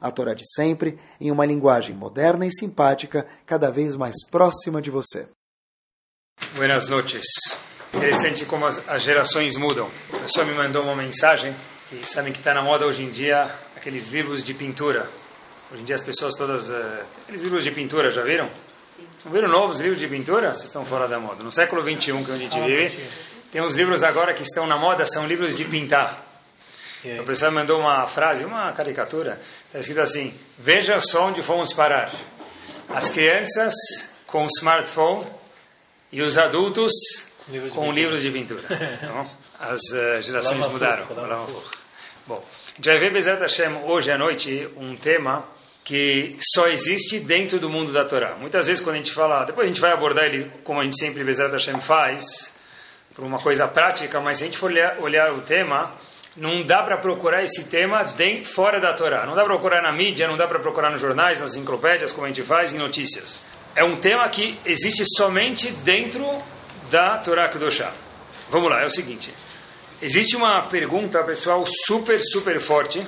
a Torá de sempre, em uma linguagem moderna e simpática, cada vez mais próxima de você. Buenas noches. Interessante como as, as gerações mudam. A pessoa me mandou uma mensagem e sabem que está na moda hoje em dia aqueles livros de pintura. Hoje em dia as pessoas todas... Uh, aqueles livros de pintura, já viram? Não viram novos livros de pintura? Vocês estão fora da moda. No século XXI que a gente vive, tem uns livros agora que estão na moda, são livros de pintar. A pessoa mandou uma frase, uma caricatura, está escrito assim: Veja só onde fomos parar. As crianças com smartphone e os adultos com livros de pintura. Então, as uh, gerações mudaram. Bom, a gente vai ver Bezat Hashem hoje à noite um tema que só existe dentro do mundo da Torá. Muitas vezes quando a gente fala, depois a gente vai abordar ele como a gente sempre Bezat Hashem faz, por uma coisa prática, mas se a gente for olhar, olhar o tema, não dá para procurar esse tema dentro, fora da Torá. Não dá para procurar na mídia, não dá para procurar nos jornais, nas enciclopédias, como a gente faz, em notícias. É um tema que existe somente dentro da Torá Kedoshá. Vamos lá, é o seguinte. Existe uma pergunta, pessoal, super, super forte.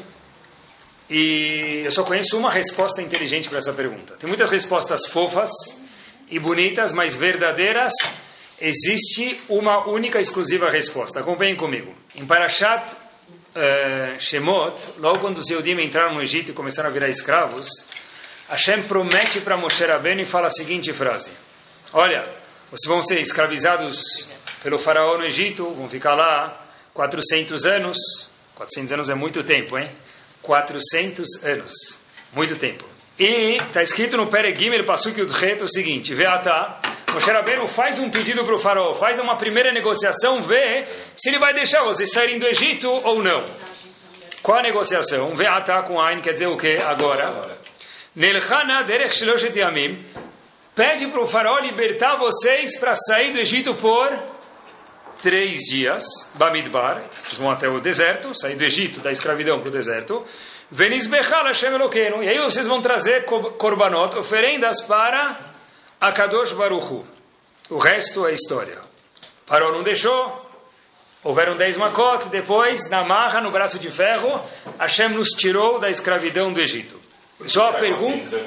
E eu só conheço uma resposta inteligente para essa pergunta. Tem muitas respostas fofas e bonitas, mas verdadeiras. Existe uma única exclusiva resposta. Acompanhem comigo. Em Parashat uh, Shemot, logo quando os Yehudim entraram no Egito e começaram a virar escravos, Hashem promete para Moshe Rabbeinu e fala a seguinte frase: Olha, vocês vão ser escravizados pelo faraó no Egito, vão ficar lá 400 anos. 400 anos é muito tempo, hein? 400 anos. Muito tempo. E está escrito no Peregimel, Pasuk Yudhet, o seguinte: Veatá, Moshe Rabbeinu faz um pedido para o faraó, faz uma primeira negociação, vê se ele vai deixar vocês saírem do Egito ou não. Qual a negociação? Veatá com Ain quer dizer o que agora? Nelchana derech shloshet yamim pede para o faraó libertar vocês para sair do Egito por três dias, Bamidbar, vão até o deserto, sair do Egito, da escravidão para o deserto, Venisbechal Hashem Eloqueno, e aí vocês vão trazer korbanot, oferendas para Akadosh Baruchu. O resto é história. Faraó não deixou, houveram dez makot, depois, na marra, no braço de ferro, Hashem nos tirou da escravidão do Egito. Só a pergunta...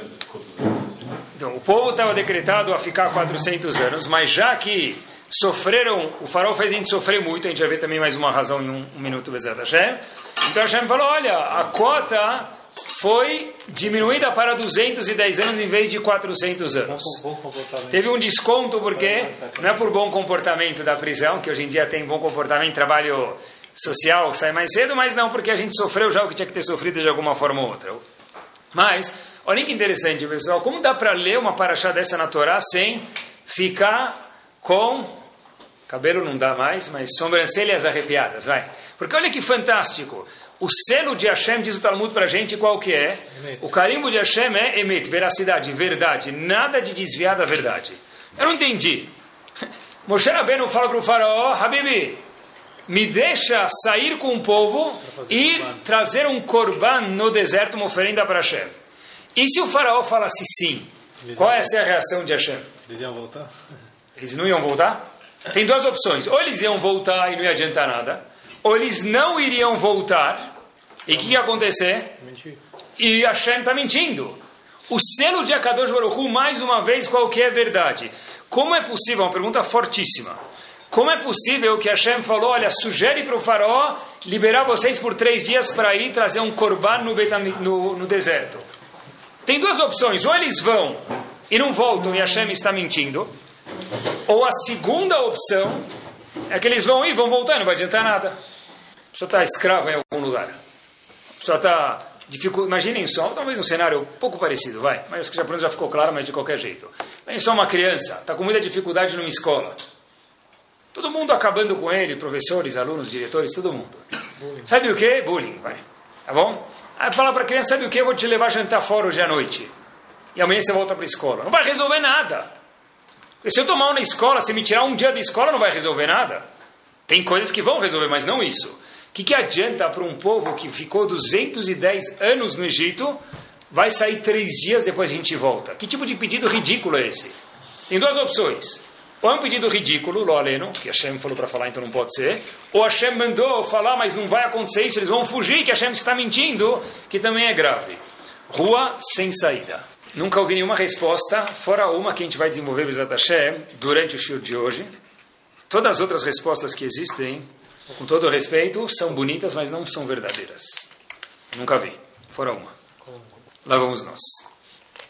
Então, o povo estava decretado a ficar 400 anos, mas já que sofreram, o farol fez a gente sofrer muito, a gente vai ver também mais uma razão em um, um minuto, Bezerra Hashem. Então Hashem falou, olha, a cota foi diminuída para 210 anos em vez de 400 anos. Teve um desconto porque não é por bom comportamento da prisão, que hoje em dia tem bom comportamento, trabalho social, sai mais cedo, mas não porque a gente sofreu já o que tinha que ter sofrido de alguma forma ou outra. Mas Olha que interessante, pessoal. Como dá para ler uma paraxá dessa na Torá sem ficar com. Cabelo não dá mais, mas sobrancelhas arrepiadas, vai. Porque olha que fantástico. O selo de Hashem, diz o Talmud para a gente, qual que é? Emet. O carimbo de Hashem é emet, veracidade, verdade. Nada de desviar da verdade. Eu não entendi. Moshe Rabbeinu fala para o faraó, Habibi, me deixa sair com o povo e trazer um korban no deserto, uma oferenda para Hashem. E se o faraó falasse sim? Eles qual é a reação de Hashem? Eles iam voltar? Eles não iam voltar? Tem duas opções. Ou eles iam voltar e não ia adiantar nada, ou eles não iriam voltar. E o que ia acontecer? Mentir. E Hashem está mentindo. O selo de Akadosh Baruch mais uma vez, qual que é verdade? Como é possível, uma pergunta fortíssima, como é possível que Hashem falou, olha, sugere para o faraó liberar vocês por três dias para ir trazer um korban no, no, no deserto? Tem duas opções: ou eles vão e não voltam e Hashem está mentindo, ou a segunda opção é que eles vão ir, vão voltar, não vai adiantar nada. Pessoa está escravo em algum lugar. A pessoa está dificu... Imaginem só, talvez um cenário um pouco parecido, vai, mas acho que já, já ficou claro, mas de qualquer jeito. Imaginem só uma criança, está com muita dificuldade numa escola. Todo mundo acabando com ele, professores, alunos, diretores, todo mundo. Bullying. Sabe o que? Bullying, vai. Tá bom? Aí fala para a criança, sabe o que? Eu vou te levar a jantar fora hoje à noite. e amanhã você volta para a escola. Não vai resolver nada. Porque se eu tomar uma na escola, se me tirar um dia da escola, não vai resolver nada. Tem coisas que vão resolver, mas não isso. O que, que adianta para um povo que ficou 210 anos no Egito, vai sair três dias depois a gente volta? Que tipo de pedido ridículo é esse? Tem duas opções. Ou é um pedido ridículo, lo aleno, que Hashem falou para falar, então não pode ser. Ou Hashem mandou falar, mas não vai acontecer isso, eles vão fugir, que Hashem está mentindo, que também é grave. Rua sem saída. Nunca ouvi nenhuma resposta, fora uma que a gente vai desenvolver Bezat Hashem durante o show de hoje. Todas as outras respostas que existem, com todo respeito, são bonitas, mas não são verdadeiras. Nunca vi, fora uma. Lá vamos nós.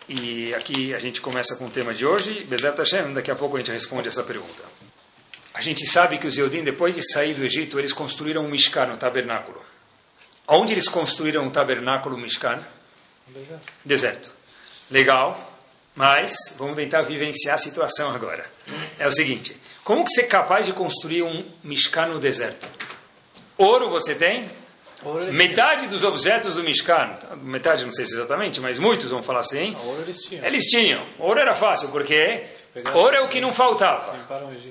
E aqui a gente começa com o tema de hoje. Bezat Hashem, daqui a pouco a gente responde essa pergunta. A gente sabe que os Yodim, depois de sair do Egito, eles construíram um Mishkan, um tabernáculo. Onde eles construíram um tabernáculo, Mishkan? Deserto. Deserto. Legal, mas vamos tentar vivenciar a situação agora. É o seguinte, como que você é capaz de construir um Mishkan no deserto? Ouro você tem? Metade dos objetos do Mishkan, metade não sei se exatamente, mas muitos vão falar assim. Ouro eles tinham. Eles tinham. Ouro era fácil, porque ouro é o que não faltava.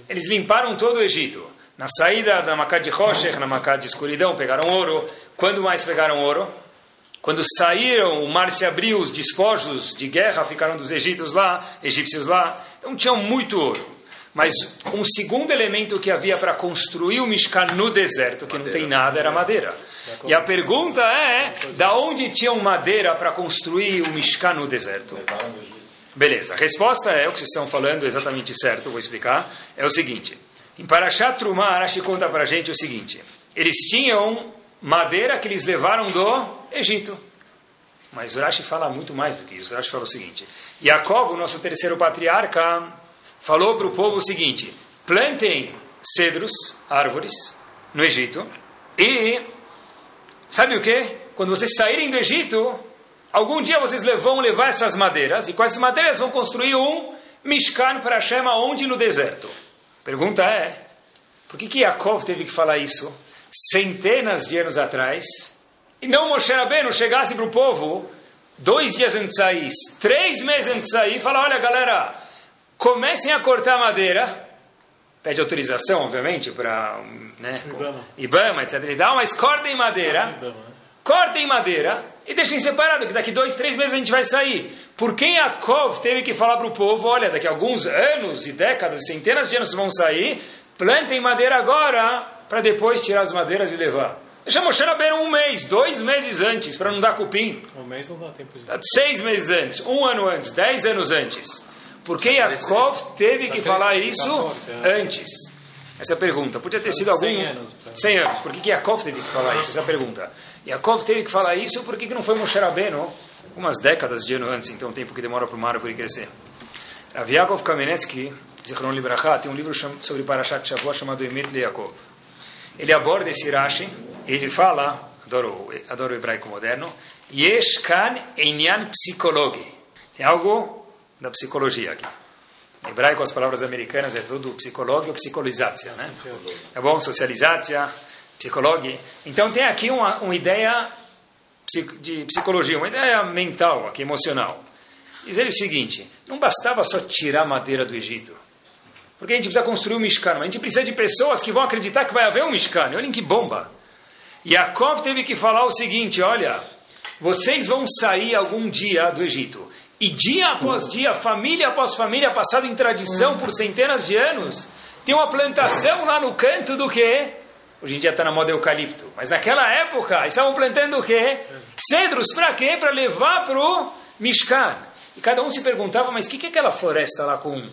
Eles limparam todo o Egito. Na saída da Macá de Roshech, na Macá de escuridão, pegaram ouro. Quando mais pegaram ouro? Quando saíram, o mar se abriu, os despojos de guerra ficaram dos egípcios lá, egípcios lá. Então tinham muito ouro. Mas um segundo elemento que havia para construir o Mishkan no deserto, que madeira. não tem nada, era madeira. E a pergunta é, da onde tinham madeira para construir o Mishkan no deserto? Beleza, a resposta é o que vocês estão falando exatamente certo, vou explicar. É o seguinte, em Parashat Trumah, Arashi conta para a gente o seguinte, eles tinham madeira que eles levaram do Egito. Mas Urashi fala muito mais do que isso. Urashi fala o seguinte, Yaakov, o nosso terceiro patriarca, falou para o povo o seguinte: plantem cedros, árvores, no Egito, e sabe o que? Quando vocês saírem do Egito, algum dia vocês vão levar essas madeiras, e com essas madeiras vão construir um Mishkan para Hashem, onde no deserto? Pergunta é: por que, que Yaakov teve que falar isso centenas de anos atrás? E não Moshe Rabbeinu chegasse para o povo dois dias antes de sair, três meses antes de sair, e falar: olha galera comecem a cortar madeira, pede autorização, obviamente, para né, Ibama. Ibama, etc. E tal, mas cortem madeira, Ibama, né? cortem madeira e deixem separado, que daqui dois, três meses a gente vai sair. Por que Yaakov teve que falar para o povo, olha, daqui a alguns anos e décadas, centenas de anos vão sair, plantem madeira agora, para depois tirar as madeiras e levar. Deixa Moshe Rabbeinu um mês, dois meses antes, para não dar cupim. Um mês não dá tempo de... Seis meses antes, um ano antes, dez anos antes. Por que Yaakov teve que falar isso antes? Essa é a pergunta. Podia ter sido algum... 100 anos. 100 anos. Por que Yaakov teve que falar isso? Essa é a pergunta. Yaakov teve que falar isso, por que não foi Moshe Rabbeinu? Algumas décadas de ano antes, então o tempo que demora para uma árvore crescer. Rav Yaakov Kamenetsky, Zichron Libraha, tem um livro sobre Parashat Shavuot chamado Emet Yaakov. Ele aborda esse Rashi, ele fala, adoro, adoro o hebraico moderno, Yesh kan enyan psicologi. Tem algo da psicologia aqui. Em hebraico, as palavras americanas é tudo psicologia ou psicolização, né? É bom? Socialização, psicologia. Então tem aqui uma, uma ideia de psicologia, uma ideia mental, aqui, emocional. Diz ele o seguinte, não bastava só tirar madeira do Egito. Porque a gente precisa construir um Mishkan, mas a gente precisa de pessoas que vão acreditar que vai haver um Mishkan. Olhem que bomba. Yaakov teve que falar o seguinte, olha, vocês vão sair algum dia do Egito. E dia após dia, família após família, passado em tradição por centenas de anos, tem uma plantação lá no canto do que? Hoje em dia está na moda eucalipto. Mas naquela época, estavam plantando o quê? Cedros. Para quê? Para levar para o Mishkan. E cada um se perguntava, mas o que, que é aquela floresta lá com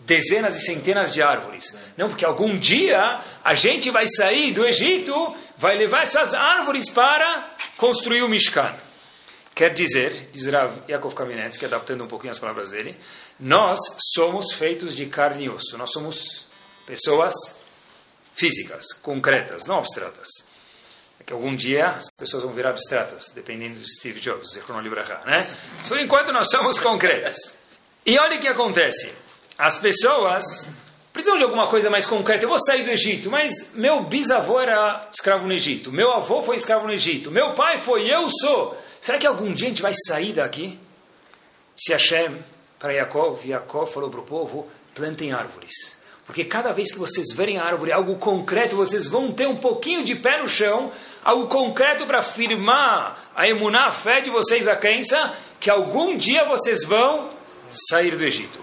dezenas e centenas de árvores? Não, porque algum dia a gente vai sair do Egito, vai levar essas árvores para construir o Mishkan. Quer dizer, diz Rav Yaakov Kamenetsky, adaptando um pouquinho as palavras dele, nós somos feitos de carne e osso. Nós somos pessoas físicas, concretas, não abstratas. É que algum dia as pessoas vão virar abstratas, dependendo de Steve Jobs, Zichrono Libraha, né? Por enquanto nós somos concretas. E olha o que acontece. As pessoas precisam de alguma coisa mais concreta. Eu vou sair do Egito, mas meu bisavô era escravo no Egito, meu avô foi escravo no Egito, meu pai foi, eu sou. Será que algum dia a gente vai sair daqui? se Hashem, para Yaakov, Yaakov falou para o povo, plantem árvores. Porque cada vez que vocês verem a árvore, algo concreto, vocês vão ter um pouquinho de pé no chão, algo concreto para afirmar a emunar, a fé de vocês, a crença, que algum dia vocês vão sair do Egito.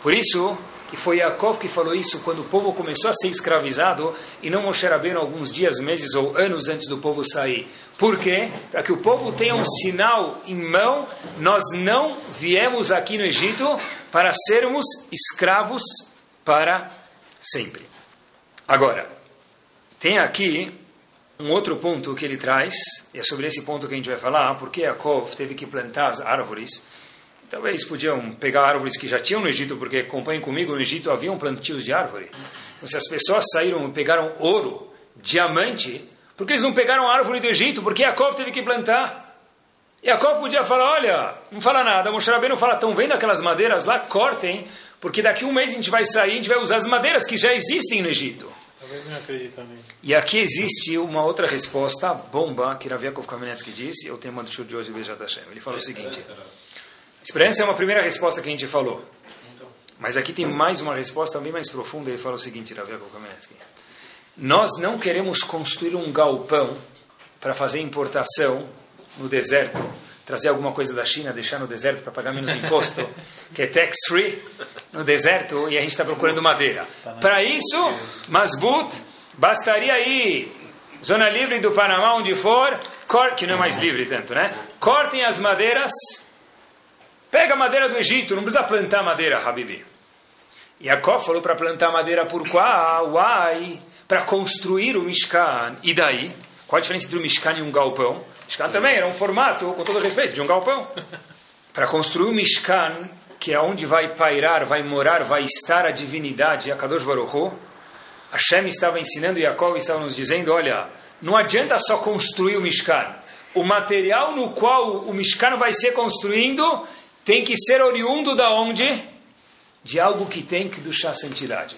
Por isso, que foi Yaakov que falou isso quando o povo começou a ser escravizado e não Moshe Rabbeinu alguns dias, meses ou anos antes do povo sair. Por quê? Para que o povo tenha um sinal em mão, nós não viemos aqui no Egito para sermos escravos para sempre. Agora, tem aqui um outro ponto que ele traz, e é sobre esse ponto que a gente vai falar, porque Yaakov teve que plantar as árvores. Talvez podiam pegar árvores que já tinham no Egito, porque acompanhem comigo, no Egito haviam plantios de árvore. Então, se as pessoas saíram e pegaram ouro, diamante, por que eles não pegaram a árvore do Egito? Porque Yaakov teve que plantar. Yaakov podia falar, olha, não fala nada, Moshe não fala, estão vendo aquelas madeiras lá? Cortem, porque daqui a um mês a gente vai sair, a gente vai usar as madeiras que já existem no Egito. Talvez não acredite também. E aqui existe uma outra resposta, bomba, que Raviakov Kamenetsky disse, eu tenho uma do de hoje, Bejat Hashem. Ele falou o seguinte, experiência é uma primeira resposta que a gente falou. Mas aqui tem mais uma resposta bem mais profunda, ele fala o seguinte, Raviakov Kamenetsky. Nós não queremos construir um galpão para fazer importação no deserto, trazer alguma coisa da China, deixar no deserto para pagar menos imposto, que é tax free no deserto, e a gente está procurando madeira. Para isso, Masbut, bastaria ir zona livre do Panamá, onde for, que não é mais livre tanto, né? Cortem as madeiras, pega a madeira do Egito, não precisa plantar madeira, Habibi. Yaakov falou para plantar madeira por qual? Uai, para construir o Mishkan. E daí? Qual a diferença entre o Mishkan e um galpão? Mishkan também era um formato, com todo respeito, de um galpão. Para construir o Mishkan, que é onde vai pairar, vai morar, vai estar a divindade, a Kadosh Baruch Hashem estava ensinando e Yaakov estava nos dizendo, olha, não adianta só construir o Mishkan. O material no qual o Mishkan vai ser construindo tem que ser oriundo da onde? De algo que tem que duchar santidade.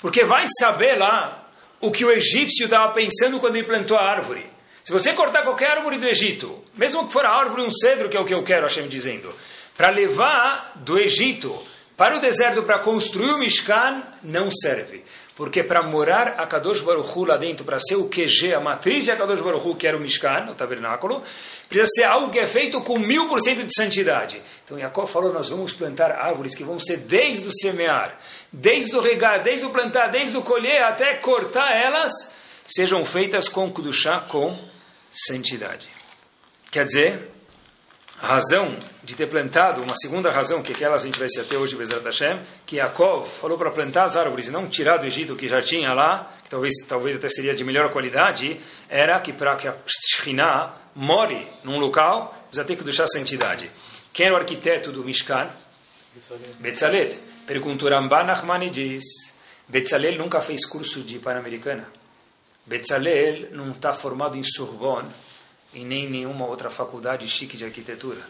Porque vai saber lá o que o egípcio estava pensando quando ele plantou a árvore. Se você cortar qualquer árvore do Egito, mesmo que for a árvore um cedro, que é o que eu quero, Hashem dizendo, para levar do Egito para o deserto para construir o Mishkan, não serve. Porque para morar a Kadosh Baruch Hu lá dentro, para ser o QG, a matriz de Kadosh Baruch Hu, que era o Mishkan, o tabernáculo, precisa ser algo que é feito com mil por cento de santidade. Então Jacob falou, nós vamos plantar árvores que vão ser desde o semear, desde o regar, desde o plantar, desde o colher, até cortar elas, sejam feitas com Kudushá, com santidade. Quer dizer, a razão de ter plantado, uma segunda razão, que aquela a gente vai se até hoje, Bezerra Hashem, que Yaakov falou para plantar as árvores e não tirar do Egito que já tinha lá, que talvez, talvez até seria de melhor qualidade, era que para que a Shekhinah more num local, precisa ter que deixar a santidade. Quem era o arquiteto do Mishkan? Betzalel. Perguntou Ramban Nachmani diz, Betzalel nunca fez curso de Pan-Americana. Betzalel não está formado em Sorbonne e nem nenhuma outra faculdade chique de arquitetura.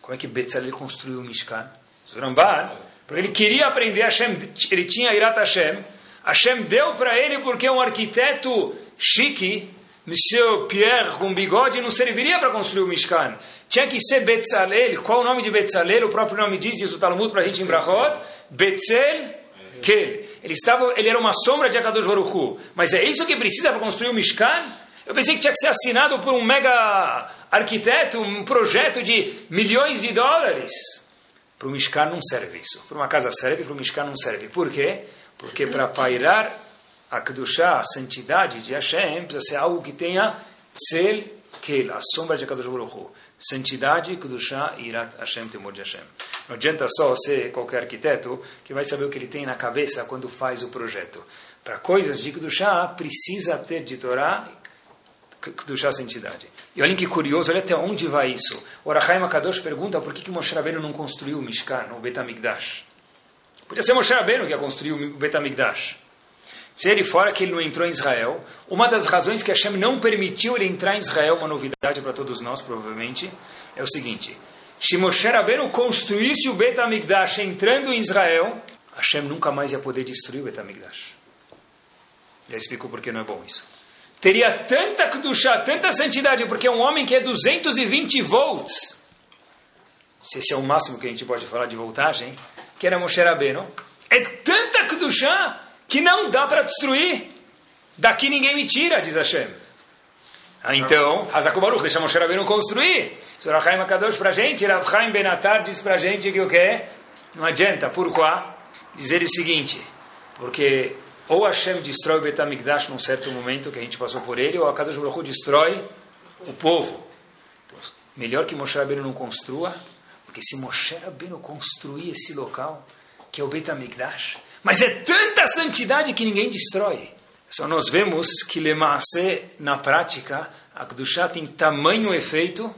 Como é que Betzalel construiu o Mishkan? Ramban, porque ele queria aprender Hashem, ele tinha Irat Hashem. Hashem deu para ele porque um arquiteto chique, Monsieur Pierre com bigode, não serviria para construir o Mishkan. Tinha que ser Betzalel. Qual o nome de Betzalel? O próprio nome diz, diz o Talmud para a gente em Brachot. Betzel Kel. Ele, estava, ele era uma sombra de Akadosh Baruch Mas é isso que precisa para construir o Mishkan? Eu pensei que tinha que ser assinado por um mega arquiteto, um projeto de milhões de dólares. Para o Mishkan não serve isso. Para uma casa serve, para o Mishkan não serve. Por quê? Porque para pairar a Kedushá, a santidade de Hashem, precisa ser algo que tenha Tzel Kel, a sombra de Akadosh Baruch Santidade, Kedushá e Irat Hashem, temor de Hashem. Não adianta só ser qualquer arquiteto que vai saber o que ele tem na cabeça quando faz o projeto. Para coisas de Kedushá, precisa ter de Torá, Kedushá, santidade. E olhem que curioso, olha até onde vai isso. O Arachai Makadosh pergunta por que, que Moshe Rabbeinu não construiu o Mishkan, o Betamigdash. Podia ser Moshe Rabbeinu que ia construir o Betamigdash. Se ele fora que ele não entrou em Israel, uma das razões que Hashem não permitiu ele entrar em Israel, uma novidade para todos nós, provavelmente, é o seguinte: se Moshe Rabbeinu construísse o Bet HaMikdash entrando em Israel, Hashem nunca mais ia poder destruir o Bet HaMikdash. Já explicou por que não é bom isso. Teria tanta Kedushá, tanta santidade, porque é um homem que é 220 volts. se esse é o máximo que a gente pode falar de voltagem, que era Moshe Rabbeinu, é tanta Kedushá que não dá para destruir. Daqui ninguém me tira, diz Hashem. Ah, então, Hazako Baruch, deixa Moshe Rabbeinu construir. Surah Chaim Akadosh para a gente, Rav Chaim Benatar diz para a gente que o que? Não adianta, por quê? Dizer o seguinte, porque ou Hashem destrói o Betamigdash num certo momento que a gente passou por ele, ou a Kadosh Baruch destrói o povo. Então, melhor que Moshe Rabbeinu não construa, porque se Moshe Rabbeinu construir esse local, que é o Betamigdash, mas é tanta santidade que ninguém destrói. Só nós vemos que Lemaase, na prática, a Kedushá tem tamanho efeito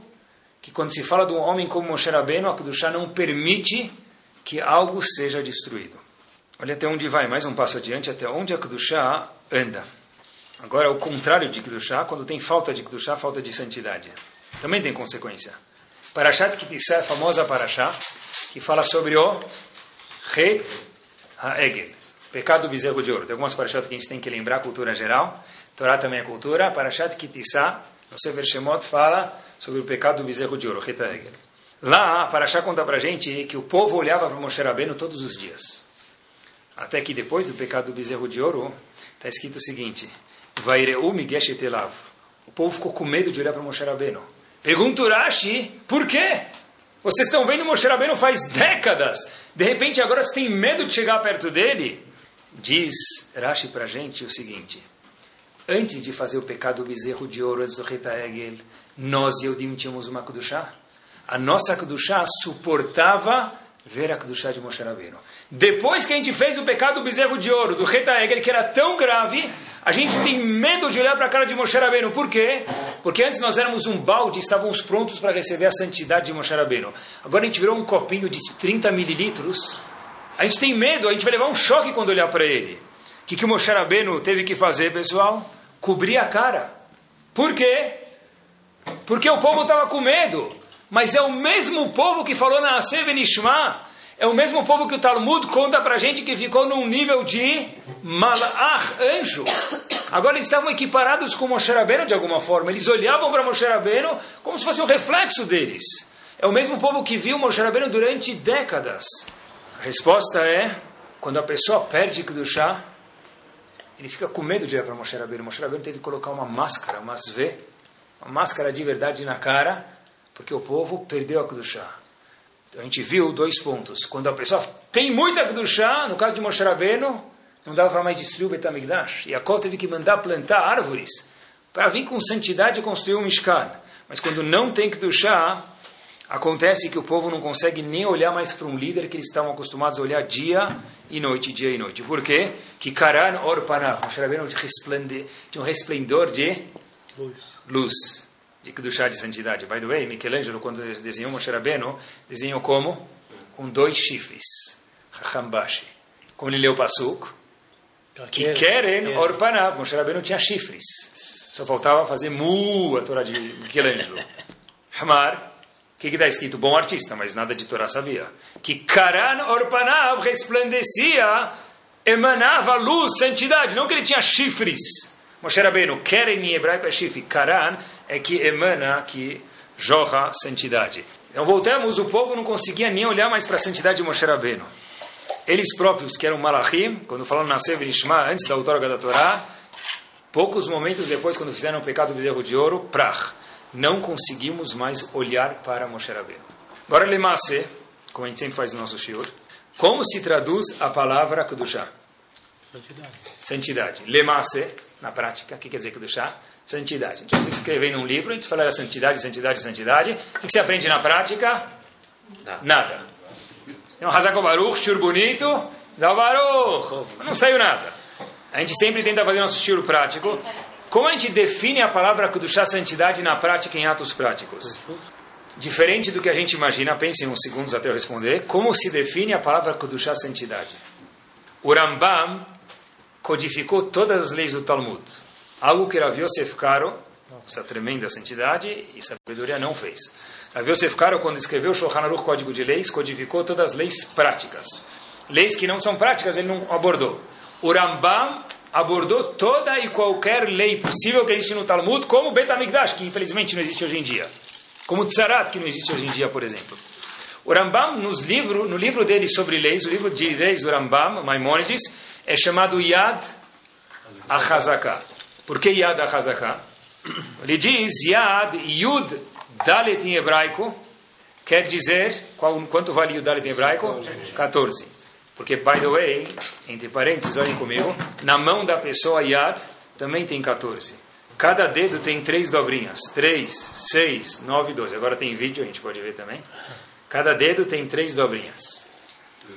que quando se fala de um homem como Moshe Rabbeinu, a Kedushá não permite que algo seja destruído. Olha até onde vai, mais um passo adiante, até onde a Kedushá anda. Agora, o contrário de Kedushá, quando tem falta de Kedushá, falta de santidade. Também tem consequência. Parashat Kitissá é a famosa Parashá, que fala sobre o Het HaEgel, pecado do bezerro de ouro. Tem algumas Parashat que a gente tem que lembrar, cultura geral. Torá também é cultura. Parashat Kitissá, no Sefer Shemot, fala sobre o pecado do bezerro de ouro, Het HaEgel. Lá, a Parashá conta pra gente que o povo olhava para Moshe Rabbeinu todos os dias. Até que depois do pecado do bezerro de ouro, está escrito o seguinte: Vaireu Migeshetelav. O povo ficou com medo de olhar para Moshe Rabbeinu. Pergunta Urashi, por quê? Vocês estão vendo Moshe Rabbeinu faz décadas. De repente agora você tem medo de chegar perto dele? Diz Rashi para a gente o seguinte. Antes de fazer o pecado do bezerro de ouro, antes do Reta Egel, nós e Eudim tínhamos uma Kudushá. A nossa Kudushá suportava ver a Kudushá de Moshe Rabbeinu. Depois que a gente fez o pecado do bezerro de ouro, do Reta Egel, que era tão grave, a gente tem medo de olhar para a cara de Moshe Rabbeinu. Por quê? Porque antes nós éramos um balde estávamos prontos para receber a santidade de Moshe Rabbeinu. Agora a gente virou um copinho de 30 mililitros. A gente tem medo, a gente vai levar um choque quando olhar para ele. O que, que o Moshe Rabbeinu teve que fazer, pessoal? Cobrir a cara. Por quê? Porque o povo estava com medo. Mas é o mesmo povo que falou na Nishma é o mesmo povo que o Talmud conta para gente que ficou num nível de malach, anjo. Agora eles estavam equiparados com Moshe Rabbeinu de alguma forma. Eles olhavam para Moshe Rabbeinu como se fosse um reflexo deles. É o mesmo povo que viu Moshe Rabbeinu durante décadas. A resposta é, quando a pessoa perde Kedushá, ele fica com medo de olhar para Moshe Rabbeinu. Moshe Rabbeinu teve que colocar uma máscara, uma zve, uma máscara de verdade na cara, porque o povo perdeu a Kedushá. Então a gente viu dois pontos. Quando a pessoa tem muita Kedushá, no caso de Moshe Rabbeinu, não dava para mais destruir o Betamigdash. E a Kol teve que mandar plantar árvores para vir com santidade e construir um Mishkan. Mas quando não tem Kedushá, acontece que o povo não consegue nem olhar mais para um líder que eles estavam acostumados a olhar dia e noite, dia e noite. Por quê? Que Karan Or Panav, Moshe Rabbeinu tinha um resplendor de luz. luz de Kedushá, de santidade. By the way, Michelangelo, quando desenhou Moshe Rabbeinu, desenhou como? Com dois chifres. Hachambashi. Como ele leu o Pasuk, que querem orpanav. Moshe Rabbeinu tinha chifres. Só faltava fazer mu, a Torá de Michelangelo. Hamar, o que está escrito? Bom artista, mas nada de Torá sabia. Que Karan Orpanav resplandecia, emanava luz, santidade. Não que ele tinha chifres. Moshe Rabbeinu, Keren em hebraico é chifre. Karan é que emana, que jorra santidade. Então voltamos, o povo não conseguia nem olhar mais para a santidade de Moshe Rabbeinu. Eles próprios, que eram malachim, quando falaram na Severishma, antes da outorga da Torá, poucos momentos depois, quando fizeram o pecado do bezerro de ouro, prach, não conseguimos mais olhar para Moshe Rabbeinu. Agora, Lemase, como a gente sempre faz no nosso shiur, como se traduz a palavra Kedushá? Santidade. Santidade. Lemase, na prática, o que quer dizer Kedushá? Santidade. A gente vai escrever num livro, a gente fala santidade, santidade, santidade. O que você aprende na prática? Nada. Então, Hazako Baruch, shur bonito, Zal Baruch. Não saiu nada. A gente sempre tenta fazer nosso shur prático. Como a gente define a palavra Kudushá santidade na prática, em atos práticos? Diferente do que a gente imagina, pensem uns segundos até eu responder. Como se define a palavra Kudushá santidade? O Rambam codificou todas as leis do Talmud. Algo que Rav Yosef Karo, essa tremenda santidade e sabedoria, não fez. Rav Yosef Karo, quando escreveu o Shulchan Aruch, Código de Leis, codificou todas as leis práticas. Leis que não são práticas, ele não abordou. O Rambam abordou toda e qualquer lei possível que existe no Talmud, como Bet HaMikdash, que infelizmente não existe hoje em dia. Como Tzarat, que não existe hoje em dia, por exemplo. O Rambam, nos livro, no livro dele sobre leis, o livro de leis do Rambam, Maimonides, é chamado Yad HaChazaká. Por que Yad HaChazaká? Ele diz Yad, Yud, Dalet em hebraico, quer dizer, qual, quanto vale o Dalet em hebraico? 14. Porque, by the way, entre parênteses, olhem comigo, na mão da pessoa Yad também tem 14. Cada dedo tem três dobrinhas. 3, 6, 9, 12. Agora tem vídeo, a gente pode ver também. Cada dedo tem três dobrinhas.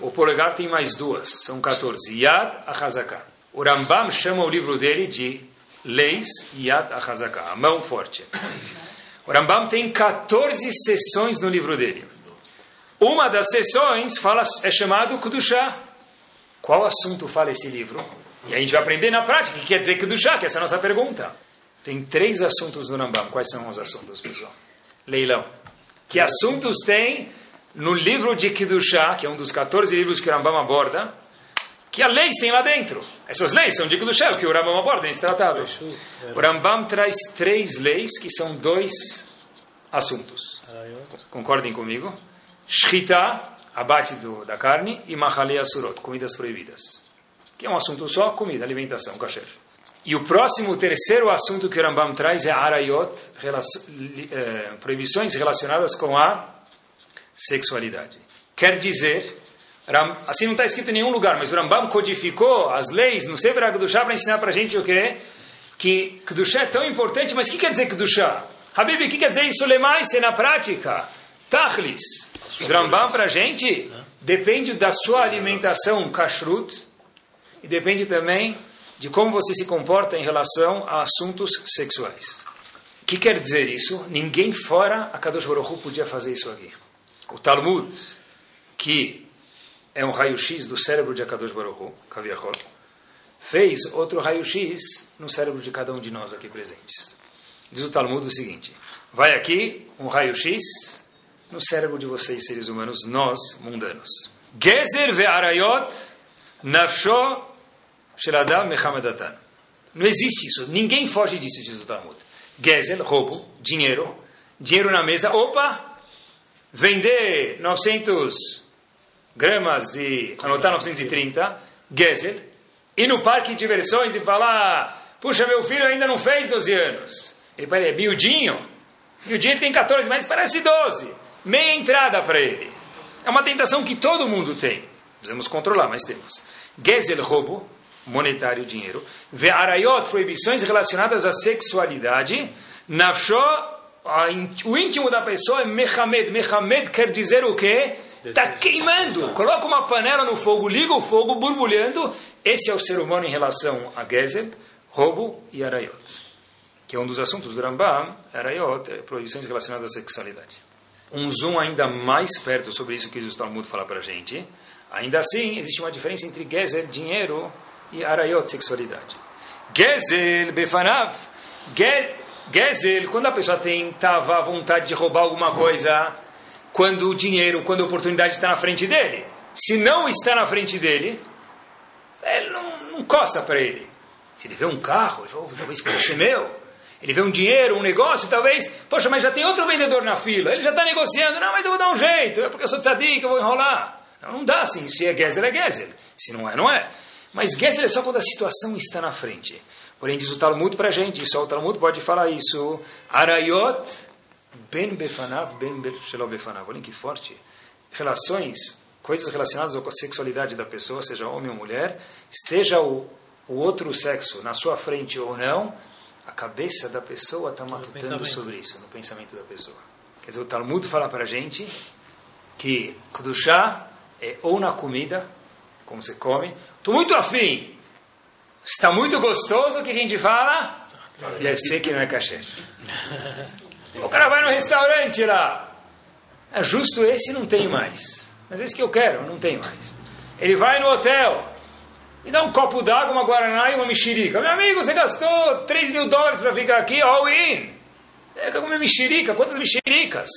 O polegar tem mais duas, são 14. Yad Achazaká. O Rambam chama o livro dele de Leis Yad Achazaká, a mão forte. O Rambam tem 14 sessões no livro dele. Uma das sessões fala, é chamado Kudushá. Qual assunto fala esse livro? E a gente vai aprender na prática o que quer dizer Kudushá, que essa é a nossa pergunta. Tem três assuntos no Rambam. Quais são os assuntos, pessoal? Leilão. Que assuntos tem no livro de Kudushá, que é um dos 14 livros que o Rambam aborda, que as leis tem lá dentro. Essas leis são de Kedushá, que o Rambam aborda nesse tratado. O Rambam traz três leis que são dois assuntos. Concordem comigo? Shchita, abate do, da carne, e Mahalei Asurot, comidas proibidas. Que é um assunto só, comida, alimentação, kasher. E o próximo, o terceiro assunto que o Rambam traz é Arayot, eh, proibições relacionadas com a sexualidade. Quer dizer Assim não está escrito em nenhum lugar, mas o Rambam codificou as leis no Sefer HaKadoshá para ensinar para a gente o quê? Que Kedushá é tão importante, mas o que quer dizer Kedushá? Habib, o que quer dizer isso lemais na prática? Tachlis. O Rambam para a gente depende da sua alimentação kashrut e depende também de como você se comporta em relação a assuntos sexuais. O que quer dizer isso? Ninguém fora a Kadosh Baruch Hu podia fazer isso aqui. O Talmud, que é um raio-x do cérebro de Akadosh Baruch Hu, Kaviachol, fez outro raio-x no cérebro de cada um de nós aqui presentes. Diz o Talmud o seguinte: vai aqui um raio-x no cérebro de vocês, seres humanos, nós, mundanos. Gezer ve'arayot nafsho sheladam mechamadatan. Não existe isso, ninguém foge disso, diz o Talmud. Gezer, roubo, dinheiro, dinheiro na mesa, opa, vender 900 gramas e anotar 930, Gezel, ir no parque de diversões e falar, puxa, meu filho ainda não fez 12 anos. Ele fala, é miudinho? Miudinho tem 14, mas parece 12. Meia entrada para ele. É uma tentação que todo mundo tem. Precisamos controlar, mas temos. Gezel, roubo, monetário, dinheiro. Ve'arayot, proibições relacionadas à sexualidade. Nafsho, o íntimo da pessoa é mechamed. Mechamed quer dizer o quê? Está queimando. Coloca uma panela no fogo, liga o fogo, borbulhando. Esse é o ser humano em relação a Gezel, roubo e arayot. Que é um dos assuntos do Rambam, arayot, é proibições relacionadas à sexualidade. Um zoom ainda mais perto sobre isso que o Talmud fala para a gente. Ainda assim, existe uma diferença entre Gezel, dinheiro, e arayot, sexualidade. Gezel, befanav. Gezel, quando a pessoa tem tava vontade de roubar alguma coisa quando o dinheiro, quando a oportunidade está na frente dele. Se não está na frente dele, ele não, não coça para ele. Se ele vê um carro, ele fala, talvez pode ser meu. Ele vê um dinheiro, um negócio, talvez, poxa, mas já tem outro vendedor na fila. Ele já está negociando, não, mas eu vou dar um jeito, é porque eu sou tzadik, eu vou enrolar. Não, não dá assim, se é Gezer, é Gezer. Se não é, não é. Mas Gezer é só quando a situação está na frente. Porém, diz o Talmud para a gente, só o Talmud pode falar isso. Arayot Ben befanav, ben shelo befanav. Olhem que forte. Relações, coisas relacionadas com a sexualidade da pessoa, seja homem ou mulher, esteja o, o outro sexo na sua frente ou não, a cabeça da pessoa está matutando sobre isso, no pensamento da pessoa. Quer dizer, o Talmud fala para a gente que Kudushá é ou na comida, como você come, estou muito afim, está muito gostoso, o que a gente fala? Deve ser que não é cachê. O cara vai no restaurante lá. É justo esse não tem mais. Mas esse que eu quero, não tem mais. Ele vai no hotel. Me dá um copo d'água, uma guaraná e uma mexerica. Meu amigo, você gastou 3 mil dólares para ficar aqui, all in. É, quer comer mexerica? Quantas mexericas?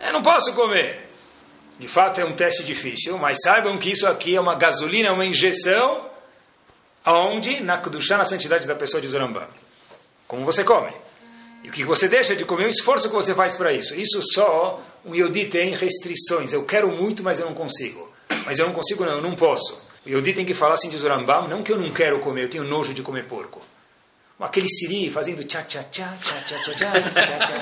Eu é, não posso comer. De fato é um teste difícil, mas saibam que isso aqui é uma gasolina, uma injeção, aonde? Na Kudushá, na santidade da pessoa de Zorambá. Como você come? E o que você deixa de comer, o esforço que você faz para isso. Isso só um Yodi tem restrições. Eu quero muito, mas eu não consigo. Mas eu não consigo, não, eu não posso. O Yodi tem que falar assim de Zurambam, não que eu não quero comer, eu tenho nojo de comer porco. Aquele siri fazendo tchá tchá tchá tchá tchá tchá tchá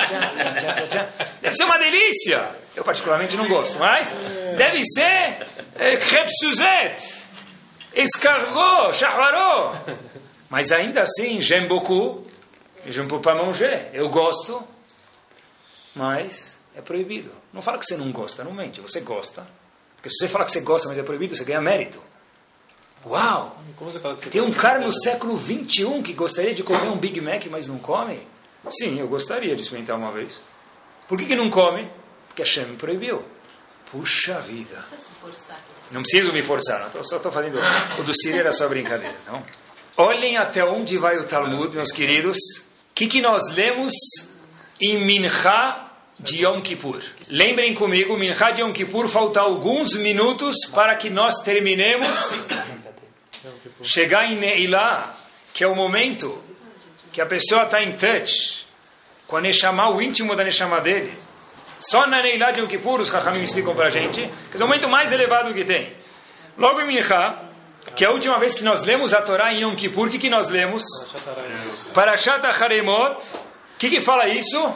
tchá tchá tchá Deve ser uma delícia. Eu particularmente não gosto, mas deve ser crepe Suzette, escargot, charlarot. Mas ainda assim, j'aime beaucoup, je ne peux pas manger. Eu gosto, mas é proibido. Não fala que você não gosta, não mente, você gosta. Porque se você fala que você gosta, mas é proibido, você ganha mérito. Uau! Tem um cara no século 21 que gostaria de comer um Big Mac, mas não come? Sim, eu gostaria de experimentar uma vez. Por que, que não come? Porque a Shem proibiu. Puxa vida. Não preciso me forçar, só estou fazendo. O do Siri era só brincadeira. Não? Olhem até onde vai o Talmud, meus queridos. O que, que nós lemos em Mincha de Yom Kippur. Lembrem comigo, Mincha de Yom Kippur, falta alguns minutos para que nós terminemos chegar em Neilá, que é o momento que a pessoa está em touch com a Neshama, o íntimo da Neshama dele. Só na Neilá de Yom Kippur, os Chachamim explicam para a gente, que é o momento mais elevado que tem. Logo em Mincha, que é a última vez que nós lemos a Torá em Yom Kippur, o que, que nós lemos? Parashat Haremot. O que, que fala isso?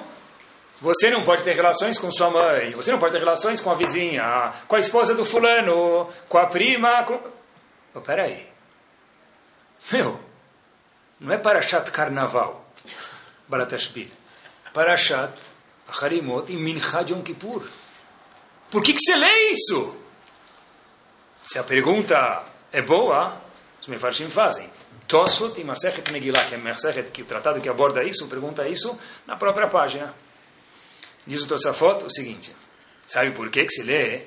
Você não pode ter relações com sua mãe, você não pode ter relações com a vizinha, com a esposa do fulano, com a prima. Com... Oh, peraí. Meu, não é Parashat Carnaval, Baratashbil. Parashat Harimot e Mincha Yom Kippur. Por que, que você lê isso? Se a pergunta é boa, os mefarshim fazem. Tosfot e Masechet Megillah, que é Masechet, que o tratado que aborda isso, pergunta isso na própria página. Diz o Tosafot o seguinte: sabe por que, que se lê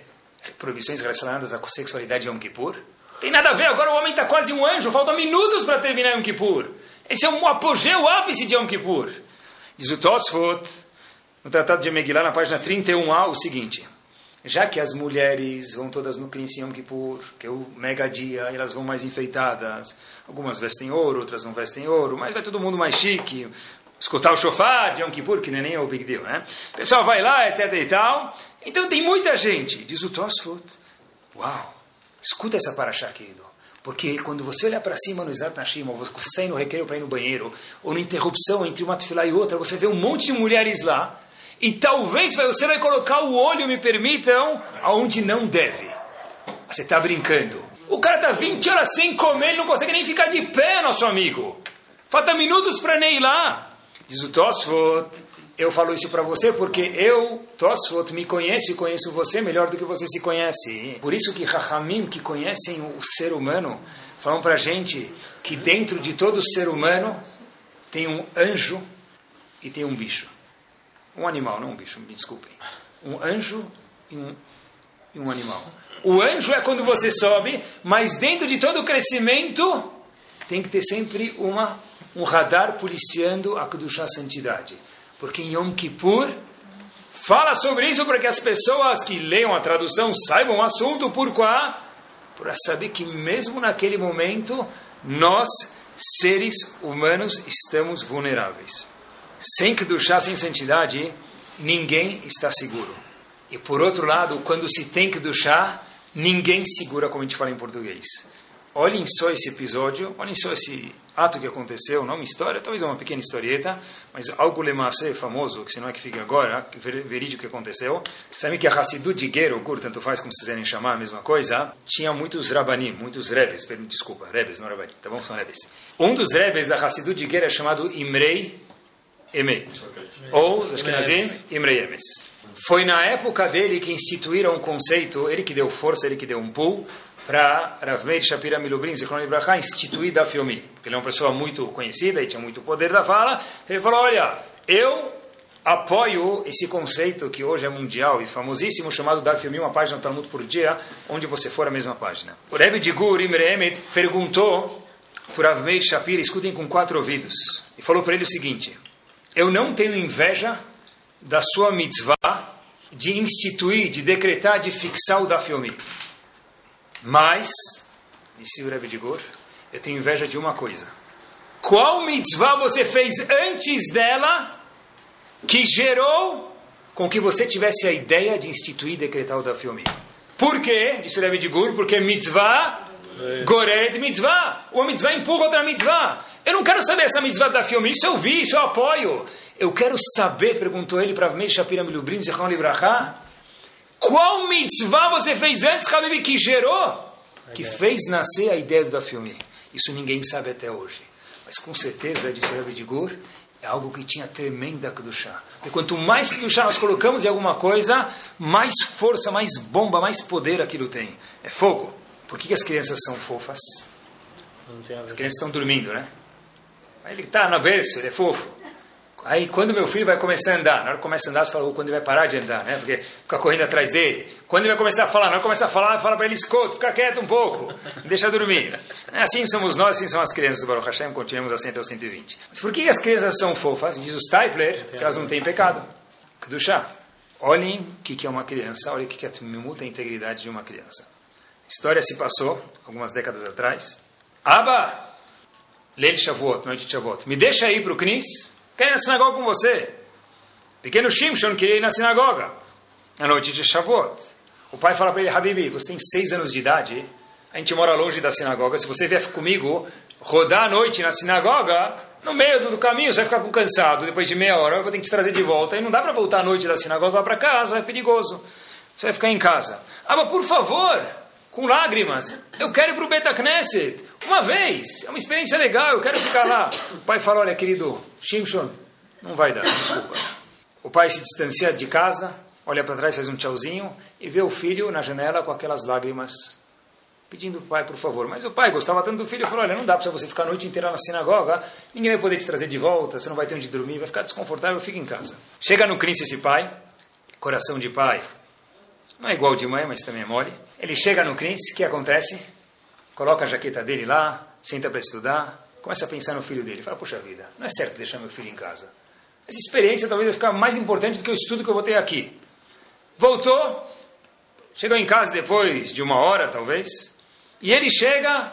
proibições relacionadas à sexualidade de Yom Kippur? Tem nada a ver, agora o homem está quase um anjo, faltam minutos para terminar Yom Kippur. Esse é um apogeu, o ápice de Yom Kippur. Diz o Tosfot, no Tratado de Megillah, na página 31a, o seguinte: já que as mulheres vão todas no Knis Yom Kippur, que é o mega dia, elas vão mais enfeitadas, algumas vestem ouro, outras não vestem ouro, mas vai todo mundo mais chique, escutar o shofar de Yom Kippur, que nem é o big deal, né? O pessoal vai lá, etc e tal. Então tem muita gente, diz o Tosfot, uau, Escuta essa paraxá, querido. Porque quando você olha para cima no Zat Nashim, ou você sai no recreio para ir no banheiro, ou na interrupção entre uma tefilá e outra, você vê um monte de mulheres lá, e talvez você vai colocar o olho, me permitam, aonde não deve. Você está brincando. O cara está 20 horas sem comer, ele não consegue nem ficar de pé, nosso amigo. Falta minutos para nem ir lá. Diz o Tosfot, eu falo isso para você porque eu, Tosfot, me conheço e conheço você melhor do que você se conhece. Por isso que Rahamim, que conhecem o ser humano, falam para gente que dentro de todo ser humano tem um anjo e tem um bicho. Um animal, não um bicho, me desculpem. Um anjo e um, e um animal. O anjo é quando você sobe, mas dentro de todo o crescimento tem que ter sempre uma, um radar policiando a Kedushá Santidade. Porque em Yom Kippur fala sobre isso para que as pessoas que leiam a tradução saibam o assunto, por quê? Para saber que mesmo naquele momento nós, seres humanos, estamos vulneráveis. Sem Kedushá, sem santidade, ninguém está seguro. E por outro lado, quando se tem Kedushá, ninguém segura, como a gente fala em português. Olhem só esse episódio, olhem só esse ato que aconteceu, não uma história, talvez uma pequena historieta, mas algo lemassé famoso, que se não é que fica agora, verídico que aconteceu. Sabe que a Hassidut de Ger, ou Gur, tanto faz como se quiserem chamar, a mesma coisa, tinha muitos rabanim, muitos rebes, desculpa, rebes, não rabanim, tá bom? São rebes. Um dos rebes da Hassidut de Ger é chamado Imrei Emet, ou, os Ashkenazim, Imrei Emes. Foi na época dele que instituíram o um conceito, ele que deu força, ele que deu um pull, para Rav Meir Shapira Milubrin, Zichron Ibrahá, instituir da Fiomi. Porque ele é uma pessoa muito conhecida e tinha muito poder da fala. Ele falou, olha, eu apoio esse conceito que hoje é mundial e famosíssimo, chamado Dar Fiomi, uma página no Talmud por dia, onde você for a mesma página. O Rebbe de Gur, Imre perguntou para Rav Meir Shapira, escutem com quatro ouvidos, e falou para ele o seguinte, eu não tenho inveja da sua mitzvah de instituir, de decretar, de fixar o Dafyomi. Mas, disse o Rebbe de Gur, eu tenho inveja de uma coisa. Qual mitzvah você fez antes dela que gerou com que você tivesse a ideia de instituir e decretar o da filme. Por quê? Disse o Rebbe de Gur, porque mitzvah Goreret mitzvah. Uma mitzvah empurra outra mitzvah. Eu não quero saber essa mitzvah da filme. Isso eu vi, isso eu apoio. Eu quero saber, perguntou ele para Meir Shapira Milubrin, Zichron Libraha, qual mitzvah você fez antes, Habib, que gerou, que fez nascer a ideia do da filme. Isso ninguém sabe até hoje. Mas com certeza, disse o Rebbe de Gur, é algo que tinha tremenda Kedushá. E quanto mais Kedushá nós colocamos em alguma coisa, mais força, mais bomba, mais poder aquilo tem. É fogo. Por que, que as crianças são fofas? As crianças estão dormindo, né? Aí ele está na berço, ele é fofo. Aí quando meu filho vai começar a andar, na hora que começa a andar, você fala, quando ele vai parar de andar, né? Porque fica correndo atrás dele. Quando ele vai começar a falar, na hora que começa a falar, fala para ele, escuta, fica quieto um pouco, deixa dormir. Assim somos nós, assim são as crianças do Baruch Hashem, continuamos assim até o 120. Mas por que as crianças são fofas? Diz o Stipler, que elas não têm pecado. Kedushá. Olhem o que é uma criança, olhem o que é a integridade de uma criança. História se passou algumas décadas atrás. Aba, Leil Shavuot, noite de Shavuot, me deixa ir para o Knis Quero ir na sinagoga com você. Pequeno Shimshon queria ir na sinagoga. Na noite de Shavuot. O pai fala para ele, Habibi, você tem seis anos de idade, a gente mora longe da sinagoga, se você vier comigo rodar a noite na sinagoga, no meio do caminho você vai ficar cansado, depois de meia hora eu vou ter que te trazer de volta, e não dá para voltar à noite da sinagoga para casa, é perigoso. Você vai ficar em casa. Mas por favor, com lágrimas, eu quero ir para o Betacneset, uma vez, é uma experiência legal, eu quero ficar lá. O pai fala, olha querido, Shimshon, não vai dar, desculpa. O pai se distancia de casa, olha para trás, faz um tchauzinho e vê o filho na janela com aquelas lágrimas, pedindo o pai, por favor. Mas o pai gostava tanto do filho e falou: Olha, não dá para você ficar a noite inteira na sinagoga, ninguém vai poder te trazer de volta, você não vai ter onde dormir, vai ficar desconfortável, fica em casa. Chega no Cris esse pai, coração de pai, não é igual de mãe, mas também é mole. Ele chega no Cris, o que acontece? Coloca a jaqueta dele lá, senta para estudar, começa a pensar no filho dele. Fala, poxa vida, não é certo deixar meu filho em casa. Essa experiência talvez vai ficar mais importante do que o estudo que eu vou ter aqui. Voltou, chegou em casa depois de uma hora, talvez, e ele chega,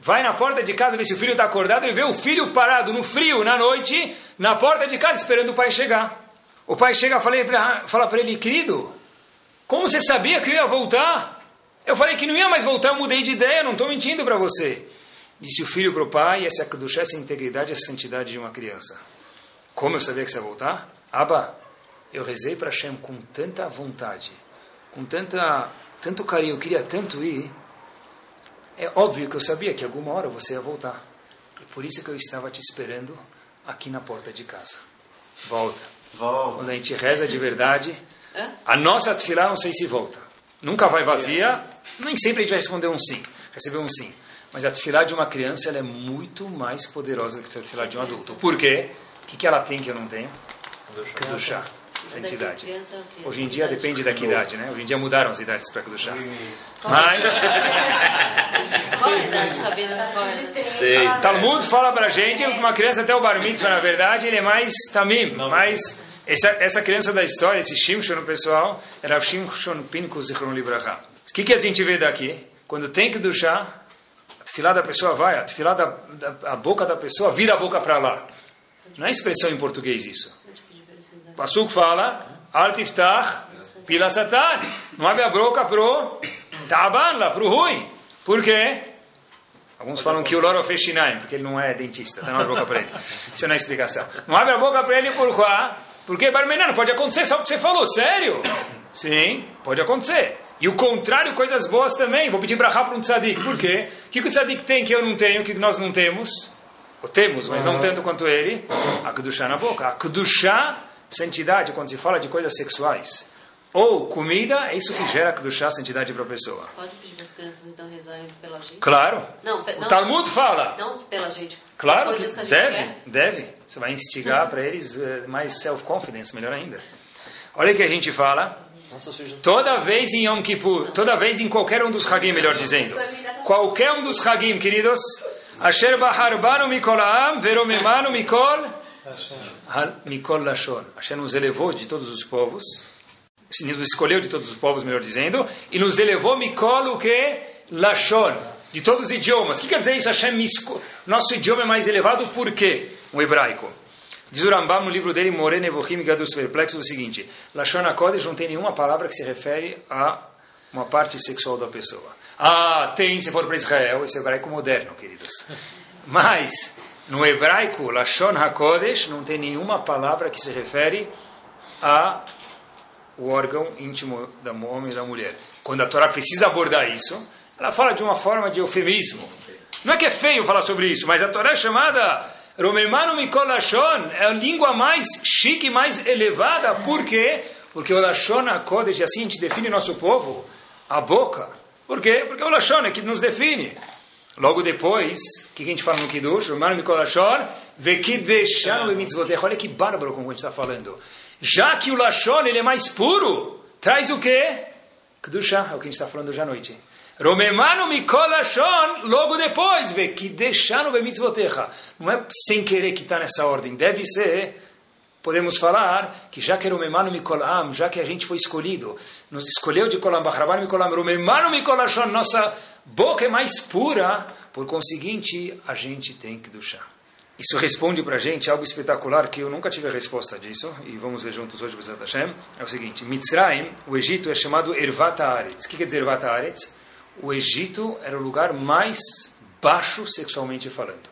vai na porta de casa ver se o filho está acordado e vê o filho parado no frio, na noite, na porta de casa, esperando o pai chegar. O pai chega e fala para ele, querido, como você sabia que eu ia voltar? Eu falei que não ia mais voltar, eu mudei de ideia, não estou mentindo para você. Disse o filho para o pai, essa Kedushá, essa integridade, essa santidade de uma criança. Como eu sabia que você ia voltar? Abba, eu rezei para Hashem com tanta vontade, com tanta, tanto carinho, eu queria tanto ir. É óbvio que eu sabia que alguma hora você ia voltar. E por isso que eu estava te esperando aqui na porta de casa. Volta. Volta. Quando a gente reza de verdade, a nossa tefilá não sei se volta. Nunca vai vazia, nem sempre a gente vai responder um sim, receber um sim. Mas a tefilá de uma criança ela é muito mais poderosa do que a tefilá de um adulto. Por quê? O que, que ela tem que eu não tenho? Kedushá. Santidade. Hoje em dia depende da que idade, né? Hoje em dia mudaram as idades para Kedushá. Mas... Qual a idade, Rabino? Talmud fala para a gente que uma criança até o bar mitzvah, na verdade, ele é mais tamim, mais... Essa, essa criança da história, esse Shimshon, pessoal, era Shimshon Pinkus Zichron Libraha. O que, que a gente vê daqui? Quando tem que duchar, tefilá da pessoa vai, a tefilá da, da a boca da pessoa vira a boca para lá. Não é expressão em português isso. O fala, Al tiftach pila satan. Não abre a boca pro taban lá, pro ruim. Por quê? Alguns falam que o loro fez porque ele não é dentista, tá na boca para ele. Isso não é explicação. Não abre a boca para ele por quê? Porque, Barmenano, pode acontecer só o que você falou, sério? Sim, pode acontecer. E o contrário, coisas boas também. Vou pedir para um tzadik. Por quê? O que, o tzadik tem que eu não tenho, que nós não temos? Ou temos, mas não tanto quanto ele. A kedushá na boca. A kedushá, santidade, quando se fala de coisas sexuais. Ou comida, é isso que gera kedushá, santidade para a pessoa. Pode pedir para as crianças então rezarem pela gente? Claro. Não, o Talmud fala. Não pela gente. Claro que, que deve, quer. deve. Você vai instigar para eles uh, mais self-confidence, melhor ainda. Olha o que a gente fala. Toda vez em Yom Kippur, toda vez em qualquer um dos Hagim, melhor dizendo, qualquer um dos Hagim, queridos, Asher Baharbanu Mikolaam, Veromemanu Mikol, Mikol Lashon. Hashem nos elevou de todos os povos, nos escolheu de todos os povos, melhor dizendo, e nos elevou Mikol o que? Lashon, de todos os idiomas. O que quer dizer isso? Hashem, nosso idioma é mais elevado por quê? O hebraico. Diz o Rambam no livro dele, More Nevohim dos Perplexos, o seguinte: Lashon HaKodesh não tem nenhuma palavra que se refere a uma parte sexual da pessoa. Ah, tem se for para Israel, esse hebraico moderno, queridos. Mas, no hebraico, Lashon HaKodesh, não tem nenhuma palavra que se refere a o órgão íntimo do homem e da mulher. Quando a Torá precisa abordar isso, ela fala de uma forma de eufemismo. Não é que é feio falar sobre isso, mas a Torá é chamada Romemanu Mikol Lashon, é a língua mais chique, mais elevada. Por quê? Porque o Lashon HaKodesh, assim a gente define nosso povo, a boca. Por quê? Porque o Lashon é que nos define. Logo depois, o que a gente fala no Kiddush? Romemanu Mikol Lashon, Vekideshanu Bemitzvotech. Olha que bárbaro como a gente está falando. Já que o Lashon ele é mais puro, traz o quê? Kedusha, é o que a gente está falando hoje à noite. Romemanu Mikol Lashon, logo depois, Vekideshanu Bemitzvotecha. Não é sem querer que está nessa ordem, deve ser podemos falar que já que Romemanu Mikolam, já que a gente foi escolhido, nos escolheu de Kolam Bachrabanu Mikolam, Romemanu Mikolashon, nossa boca é mais pura, por conseguinte, a gente tem que duchar. Isso responde para a gente algo espetacular que eu nunca tive a resposta disso, e vamos ver juntos hoje, Bezat Hashem. É o seguinte, Mitzrayim, o Egito é chamado Ervat Haaretz. O que quer dizer Ervat Haaretz? O Egito era o lugar mais baixo sexualmente falando.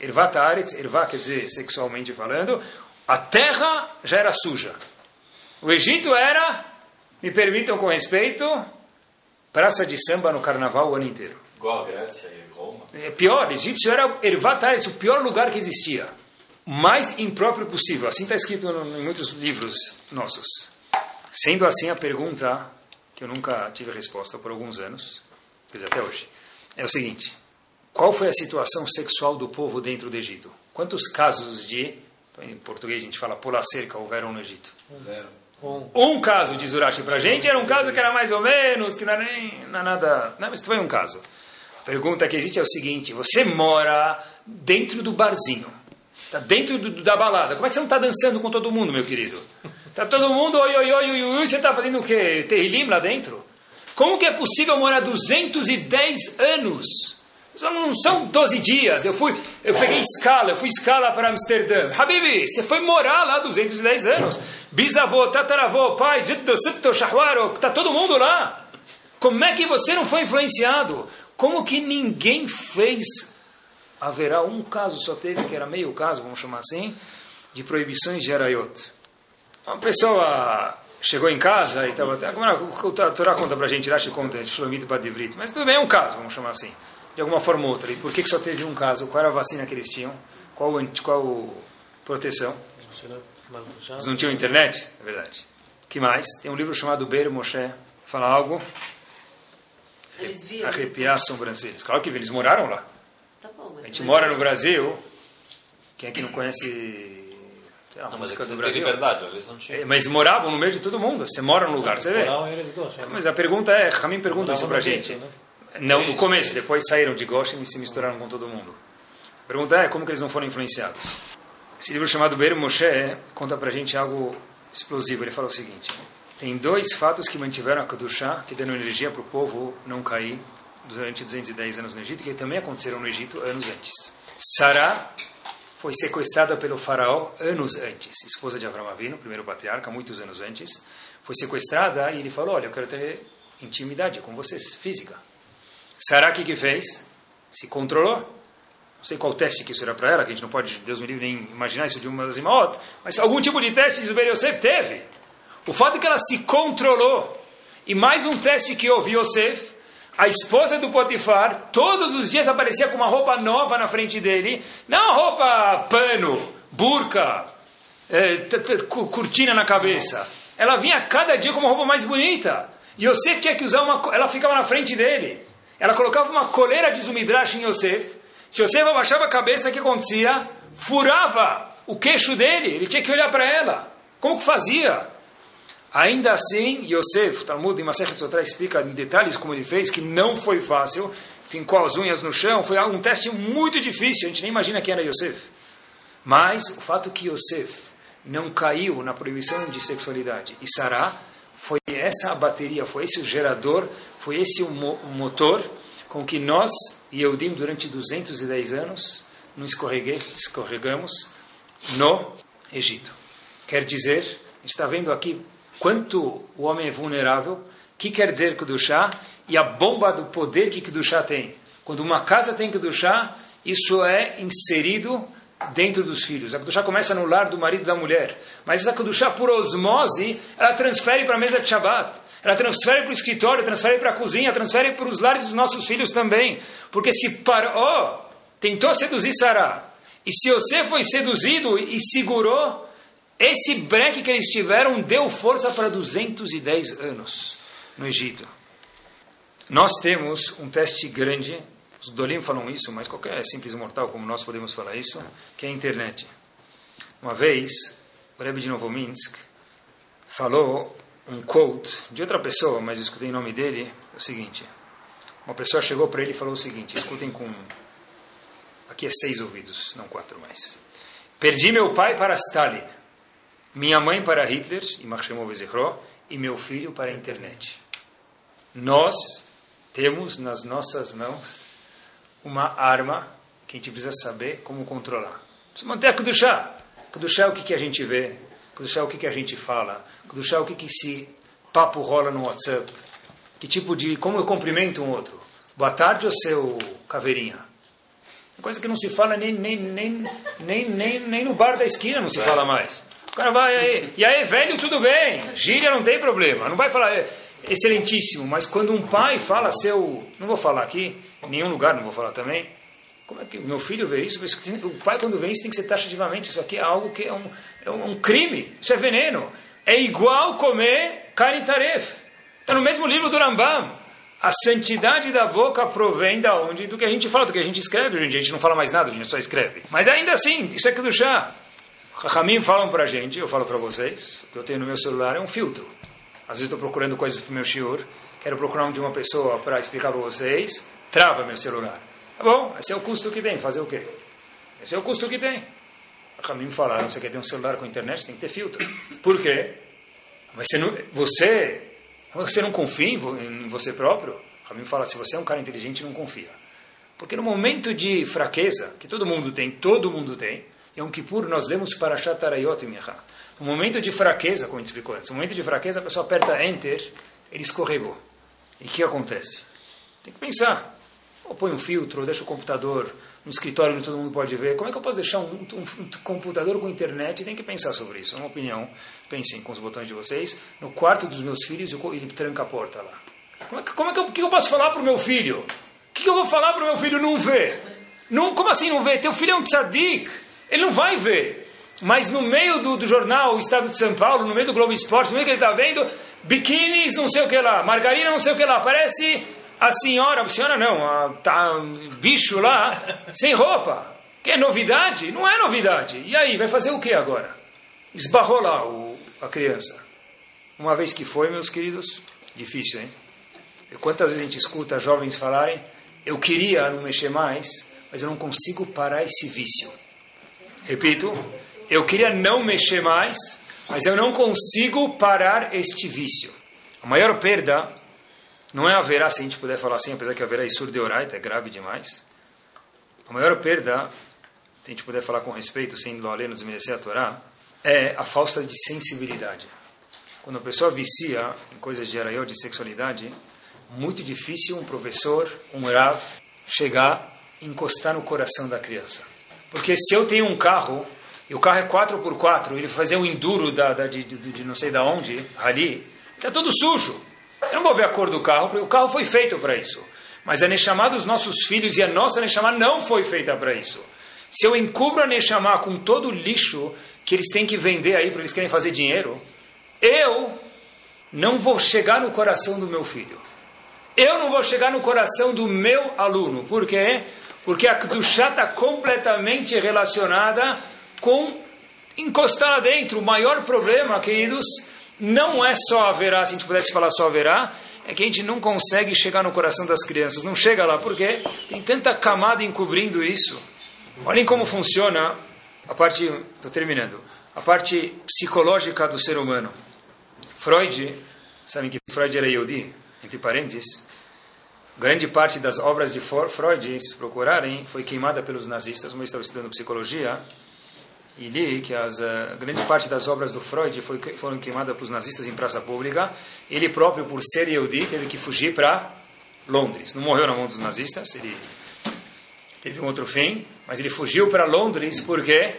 Ervat Haaretz, Ervat quer dizer sexualmente falando, a terra já era suja. O Egito era, me permitam com respeito, praça de samba no carnaval o ano inteiro. Igual a Grécia e Roma. É pior, Egípcio era Ervatares, o pior lugar que existia. Mais impróprio possível. Assim está escrito em muitos livros nossos. Sendo assim, a pergunta, que eu nunca tive resposta por alguns anos, quer dizer, até hoje, é o seguinte: qual foi a situação sexual do povo dentro do Egito? Quantos casos de, em português a gente fala pular cerca, houveram no Egito? Zero. Um, um caso, diz Urashi pra gente, era um caso que era mais ou menos, que não era nem não é nada. Não, mas foi um caso. A pergunta que existe é o seguinte: você mora dentro do barzinho, está dentro do, da balada. Como é que você não está dançando com todo mundo, meu querido? Está todo mundo, oi, oi, oi, oi, oi, você está fazendo o quê? Terrilim lá dentro? Como que é possível morar 210 anos? Não são 12 dias. Eu fui, eu peguei escala, eu fui escala para Amsterdã. Habibi, você foi morar lá 210 anos. Bisavô, tataravô, pai, dito, sipto, shahwaro, está todo mundo lá. Como é que você não foi influenciado? Como que ninguém fez? Haverá um caso, só teve, que era meio caso, vamos chamar assim, de proibições de arayot. Uma pessoa chegou em casa e estava. A Torá conta para a gente, Rashi conta, Shlomit Badivrit, mas tudo bem, é um caso, vamos chamar assim, de alguma forma ou outra. E por que, que só teve um caso? Qual era a vacina que eles tinham? Qual, qual proteção? Eles não tinham internet? É verdade. que mais? Tem um livro chamado Beir Moshe, fala algo Eles viram. arrepiar as sobrancelhas. Claro que eles moraram lá. Tá bom, A gente mora no Brasil. Quem é que não conhece sei lá, Não, mas música eles do têm Brasil? liberdade, eles não tinham. É, Mas moravam no meio de todo mundo. Você mora num lugar, você vê. Eles gostam. né? Mas a pergunta é, Ramin pergunta isso pra gente. gueto, né? Não, no começo, depois saíram de Goshen e se misturaram com todo mundo. A pergunta é, como que eles não foram influenciados? Esse livro chamado Beir Moshe conta pra gente algo explosivo. Ele fala o seguinte, tem dois fatos que mantiveram a Kedushá, que deram energia para o povo não cair durante 210 anos no Egito, que também aconteceram no Egito anos antes. Sará foi sequestrada pelo faraó anos antes, esposa de Avram Avinu, primeiro patriarca, muitos anos antes. Foi sequestrada e ele falou, olha, eu quero ter intimidade com vocês, física. Sará que, que fez? Se controlou. Não sei qual teste que isso era para ela, que a gente não pode, Deus me livre, nem imaginar isso de uma das imaot, mas algum tipo de teste Zubeir Yosef teve. O fato é que ela se controlou. E mais um teste que houve, Yosef, a esposa do Potifar, todos os dias aparecia com uma roupa nova na frente dele, não roupa pano, burca, cu- cortina na cabeça. Ela vinha cada dia com uma roupa mais bonita. E Yosef tinha que usar uma. Ela ficava na frente dele. Ela colocava uma coleira de Zumidrash em Yosef. Se Yosef abaixava a cabeça, o que acontecia? Furava o queixo dele. Ele tinha que olhar para ela. Como que fazia? Ainda assim, Yosef, Talmud em Masechet Sotra explica em detalhes como ele fez, que não foi fácil, fincou as unhas no chão, foi um teste muito difícil, a gente nem imagina quem era Yosef. Mas o fato que Yosef não caiu na proibição de sexualidade e Sará, foi essa a bateria, foi esse o gerador, foi esse o, mo o motor com que nós, Yehudim, durante 210 anos, não escorregamos no Egito. Quer dizer, a gente está vendo aqui quanto o homem é vulnerável, o que quer dizer Kedushá e a bomba do poder que Kedushá tem. Quando uma casa tem Kedushá, isso é inserido dentro dos filhos. A Kedushá começa no lar do marido e da mulher. Mas essa Kedushá, por osmose, ela transfere para a mesa de Shabbat. Ela transfere para o escritório, transfere para a cozinha, transfere para os lares dos nossos filhos também. Porque se Paró tentou seduzir Sará, e se você foi seduzido e segurou, esse breque que eles tiveram deu força para 210 anos no Egito. Nós temos um teste grande os Dolim falam isso, mas qualquer simples mortal como nós podemos falar isso, que é a internet. Uma vez, o Rebbe de Novominsk falou um quote de outra pessoa, mas escutei o nome dele, é o seguinte. Uma pessoa chegou para ele e falou o seguinte, escutem com... Aqui é seis ouvidos, não quatro mais. Perdi meu pai para Stalin, minha mãe para Hitler, e Marshemov e meu filho para a internet. Nós temos nas nossas mãos uma arma que a gente precisa saber como controlar. Precisa manter a Kedushá. Kedushá é o que, que a gente vê, Kedushá é o que, que a gente fala, Kedushá é o que, que esse papo rola no WhatsApp, que tipo de, como eu cumprimento um outro. Boa tarde, ô seu caveirinha. Coisa que não se fala nem, nem, nem, nem, nem, nem no bar da esquina não se fala mais. Aí, e aí, velho, tudo bem, gíria não tem problema, não vai falar, excelentíssimo, mas quando um pai fala seu, não vou falar aqui, em nenhum lugar não vou falar também, como é que meu filho vê isso? O pai quando vê isso tem que ser taxativamente, isso aqui é algo que é um, é um crime, isso é veneno. É igual comer carne taref. Está no mesmo livro do Rambam. A santidade da boca provém da onde? Do que a gente fala, do que a gente escreve. A gente não fala mais nada, a gente só escreve. Mas ainda assim, isso é que do chá. Ramim falam para a gente, eu falo para vocês, o que eu tenho no meu celular é um filtro. Às vezes estou procurando coisas para o meu shiur, quero procurar um de uma pessoa para explicar para vocês, trava meu celular. Tá bom, esse é o custo que tem, fazer o quê? Esse é o custo que tem. A mim falaram, você quer ter um celular com internet, tem que ter filtro. Por quê? Mas você não, você, você não confia em você próprio? A mim fala, se você é um cara inteligente, não confia. Porque no momento de fraqueza, que todo mundo tem, todo mundo tem, em um Kippur nós lemos para Shatarayot e um momento de fraqueza, como a gente explicou antes, um momento de fraqueza, a pessoa aperta Enter, ele escorregou. E o que acontece? Tem que pensar. Ou põe um filtro, ou deixa o computador no escritório onde todo mundo pode ver. Como é que eu posso deixar um, um, um computador com internet? Tem que pensar sobre isso. É uma opinião. Pensem com os botões de vocês. No quarto dos meus filhos, ele tranca a porta lá. Como é que, como é que, eu, que eu posso falar para o meu filho? O que, que eu vou falar para o meu filho não ver? Não, como assim não ver? Teu filho é um tzadik. Ele não vai ver. Mas no meio do, do jornal, o Estado de São Paulo, no meio do Globo Esporte, no meio que ele está vendo, biquínis, não sei o que lá, margarina, não sei o que lá. Parece a senhora, a senhora não, a, tá, bicho lá, sem roupa. Que é novidade? Não é novidade. E aí, vai fazer o que agora? Esbarrou lá o, a criança. Uma vez que foi, meus queridos, difícil, hein? E quantas vezes a gente escuta jovens falarem, eu queria não mexer mais, mas eu não consigo parar esse vício. Repito, eu queria não mexer mais, mas eu não consigo parar este vício. A maior perda não é haverá, se a gente puder falar assim, apesar que haverá Isur de Oraita, é grave demais. A maior perda, se a gente puder falar com respeito, sem ler nos merecer a Torá, é a falta de sensibilidade. Quando a pessoa vicia em coisas de araió, de sexualidade, muito difícil um professor, um rav, chegar e encostar no coração da criança. Porque se eu tenho um carro e o carro é 4x4, ele fazer um enduro da, da de, de, de, não sei da onde, ali, está tudo sujo. Eu não vou ver a cor do carro, porque o carro foi feito para isso. Mas a Neshama dos nossos filhos e a nossa Neshama não foi feita para isso. Se eu encubro a Neshama com todo o lixo que eles têm que vender aí, porque eles querem fazer dinheiro, eu não vou chegar no coração do meu filho. Eu não vou chegar no coração do meu aluno. Por quê? Porque a Kedushá está completamente relacionada com encostar lá dentro. O maior problema, queridos, não é só haverá, se a gente pudesse falar só haverá, é que a gente não consegue chegar no coração das crianças. Não chega lá, porque tem tanta camada encobrindo isso. Olhem como funciona a parte, estou terminando, a parte psicológica do ser humano. Freud, sabem que Freud era Yodi, entre parênteses, grande parte das obras de Freud, se procurarem, foi queimada pelos nazistas, mas estava estudando psicologia, e li que as, uh, grande parte das obras do Freud foi, foram queimadas pelos nazistas em praça pública. Ele próprio, por ser Yehudi, teve que fugir para Londres. Não morreu na mão dos nazistas, ele teve um outro fim, mas ele fugiu para Londres por quê?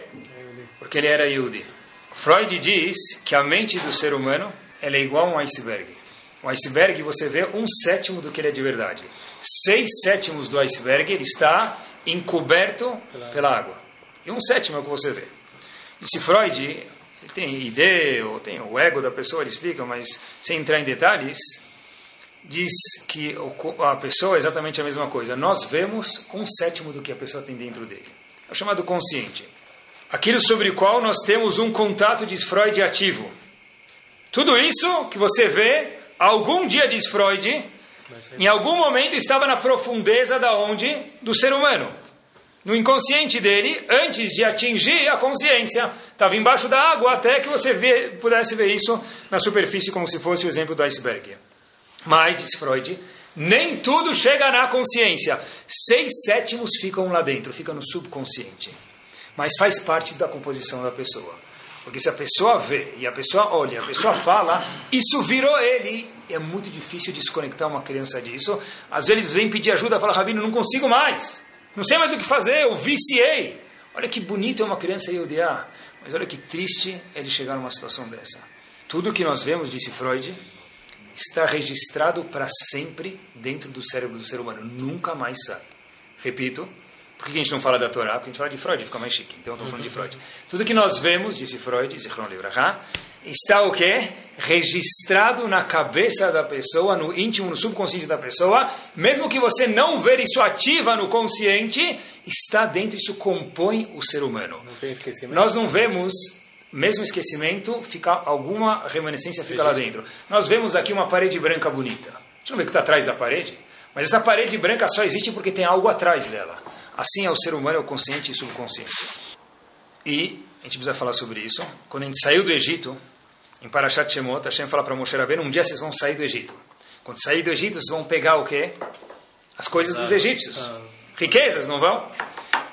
Porque ele era Yehudi. Freud diz que a mente do ser humano é igual a um iceberg. O iceberg você vê um sétimo do que ele é de verdade. Seis sétimos do iceberg ele está encoberto pela água. E um sétimo é o que você vê. Disse Freud, ele tem ideia, ou tem o ego da pessoa, ele explica, mas sem entrar em detalhes, diz que a pessoa é exatamente a mesma coisa. Nós vemos um sétimo do que a pessoa tem dentro dele. É o chamado consciente. Aquilo sobre o qual nós temos um contato, diz Freud, ativo. Tudo isso que você vê, algum dia, diz Freud, em algum momento estava na profundeza da onde? Do ser humano. No inconsciente dele, antes de atingir a consciência. Estava embaixo da água até que você vê, pudesse ver isso na superfície, como se fosse o exemplo do iceberg. Mas, diz Freud, nem tudo chega na consciência. Seis sétimos ficam lá dentro, fica no subconsciente. Mas faz parte da composição da pessoa. Porque se a pessoa vê, e a pessoa olha, a pessoa fala, isso virou ele. É muito difícil desconectar uma criança disso. Às vezes vem pedir ajuda, fala, Rabino, não consigo mais. Não sei mais o que fazer, eu viciei. Olha que bonito é uma criança odiar. Mas olha que triste ele chegar numa situação dessa. Tudo que nós vemos, disse Freud, está registrado para sempre dentro do cérebro do ser humano. Nunca mais sai. Repito, por que a gente não fala da Torá? Porque a gente fala de Freud, fica mais chique. Então, estou falando de Freud. Tudo que nós vemos, disse Freud, Zichron Libraha, está o quê? Registrado na cabeça da pessoa, no íntimo, no subconsciente da pessoa. Mesmo que você não ver isso ativa no consciente, está dentro, isso compõe o ser humano. Não tem esquecimento. Nós não vemos, mesmo esquecimento, fica, alguma remanescência fica lá dentro. Nós vemos aqui uma parede branca bonita. A gente não vê o que está atrás da parede, mas essa parede branca só existe porque tem algo atrás dela. Assim é o ser humano, é o consciente e subconsciente. E a gente precisa falar sobre isso. Quando a gente saiu do Egito, em Parashat Shemot, Hashem fala para Moshe Rabbeinu, um dia vocês vão sair do Egito. Quando sair do Egito, vocês vão pegar o quê? As coisas dos egípcios. Riquezas, não vão?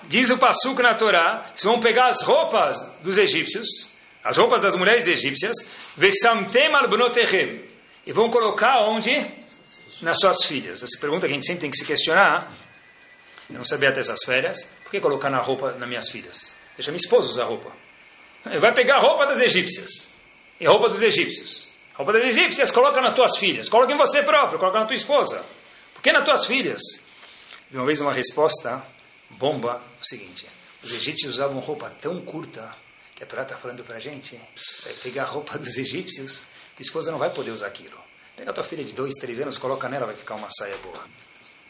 Diz o Passuco na Torá, vocês vão pegar as roupas dos egípcios, as roupas das mulheres egípcias, e vão colocar onde? Nas suas filhas. Essa pergunta que a gente sempre tem que se questionar, eu não sabia até essas férias. Por que colocar na roupa nas minhas filhas? Deixa minha esposa usar roupa. Vai pegar a roupa das egípcias. E a roupa dos egípcios. A roupa das egípcias coloca nas tuas filhas. Coloca em você próprio, coloca na tua esposa. Por que nas tuas filhas? Vi uma vez uma resposta bomba, o seguinte. Os egípcios usavam roupa tão curta que a Torá está falando para a gente. Vai pegar a roupa dos egípcios, tua esposa não vai poder usar aquilo. Pega a tua filha de dois, três anos, coloca nela, vai ficar uma saia boa.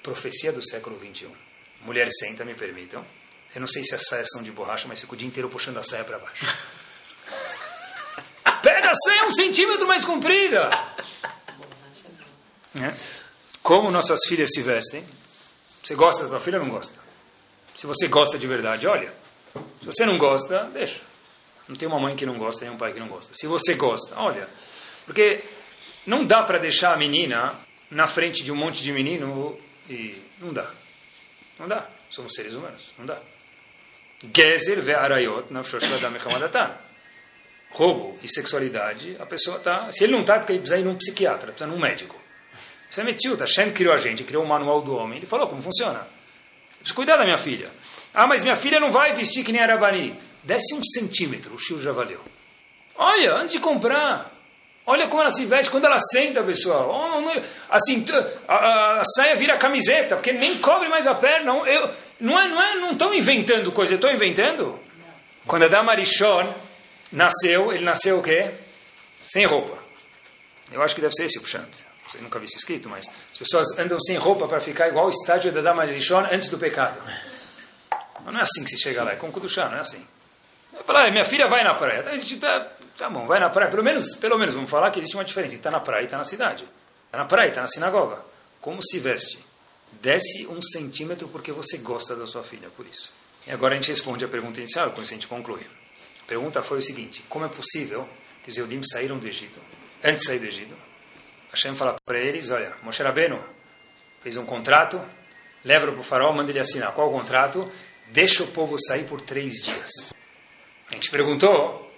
Profecia do século 21. Mulher senta, me permitam. Eu não sei se as saias são de borracha, mas fico o dia inteiro puxando a saia para baixo. Pega a saia um centímetro mais comprida. É. Como nossas filhas se vestem? Você gosta da tua filha ou não gosta? Se você gosta de verdade, olha. Se você não gosta, deixa. Não tem uma mãe que não gosta, nem um pai que não gosta. Se você gosta, olha. Porque não dá para deixar a menina na frente de um monte de menino e não dá. Não dá. Somos seres humanos. Não dá. Gezer ve arayot mechamadatan. Roubo e sexualidade, a pessoa está... Se ele não está, é porque ele precisa ir num psiquiatra, precisa ir num médico. Isso é metido. Hashem criou a gente, criou o manual do homem. Ele falou como funciona. Preciso cuidar da minha filha. Ah, mas minha filha não vai vestir que nem Arabani. Desce um centímetro, o Shur já valeu. Olha, antes de comprar, olha como ela se veste quando ela senta, pessoal. Assim, a, a, a saia vira camiseta, porque nem cobre mais a perna. Eu, não é, não é, não estão inventando coisa, estou inventando. Quando Adam Arishon nasceu, ele nasceu o quê? Sem roupa. Eu acho que deve ser esse o Pshant. Eu nunca vi isso escrito, mas as pessoas andam sem roupa para ficar igual o estágio da Dama Rishon antes do pecado. Não é assim que se chega lá, é com Kudushá, não é assim. Eu falo, ah, minha filha vai na praia. Tá, tá, bom, vai na praia. Pelo menos, pelo menos vamos falar que existe uma diferença. Está na praia e está na cidade. Está na praia e está na sinagoga. Como se veste? Desce um centímetro porque você gosta da sua filha, por isso. E agora a gente responde a pergunta inicial, com isso a gente conclui. A pergunta foi o seguinte, como é possível que os Eudim saíram do Egito, antes de sair do Egito, Hashem fala para eles, olha, Moshe Rabbeinu fez um contrato, leva para o faraó, manda ele assinar. Qual o contrato? Deixa o povo sair por três dias. A gente perguntou,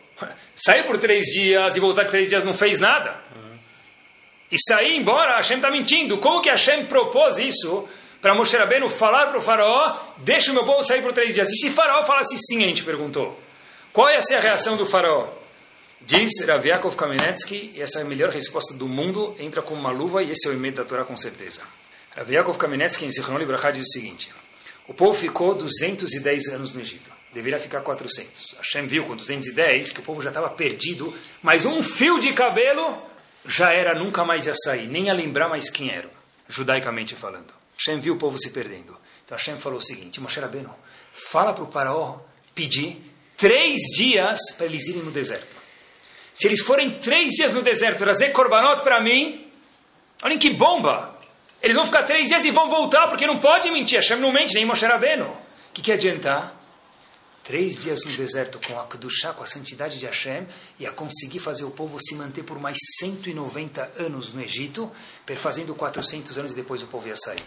sair por três dias e voltar três dias não fez nada. E sair embora, Hashem está mentindo. Como que Hashem propôs isso para Moshe Rabbeinu falar para o faraó, deixa o meu povo sair por três dias? E se faraó falasse sim, a gente perguntou. Qual ia ser a reação do faraó? Diz Rav Kamenetsky, e essa é a melhor resposta do mundo, entra com uma luva e esse é o e da Torá com certeza. Rav Kamenetsky em Zichron Libraha diz o seguinte, o povo ficou 210 anos no Egito, deveria ficar 400. Hashem viu com 210 que o povo já estava perdido, mas um fio de cabelo já era, nunca mais ia sair, nem ia lembrar mais quem era, judaicamente falando. Hashem viu o povo se perdendo. Então Hashem falou o seguinte, Moshe Rabbeinu, fala para o faraó pedir três dias para eles irem no deserto. Se eles forem três dias no deserto trazer korbanot para mim, olhem que bomba! Eles vão ficar três dias e vão voltar, porque não pode mentir. Hashem não mente, nem Moshe Rabbeinu. O que, que adiantar? Três dias no deserto com a Kedushá, com a santidade de Hashem, e a conseguir fazer o povo se manter por mais 190 anos no Egito, perfazendo 400 anos depois o povo ia sair.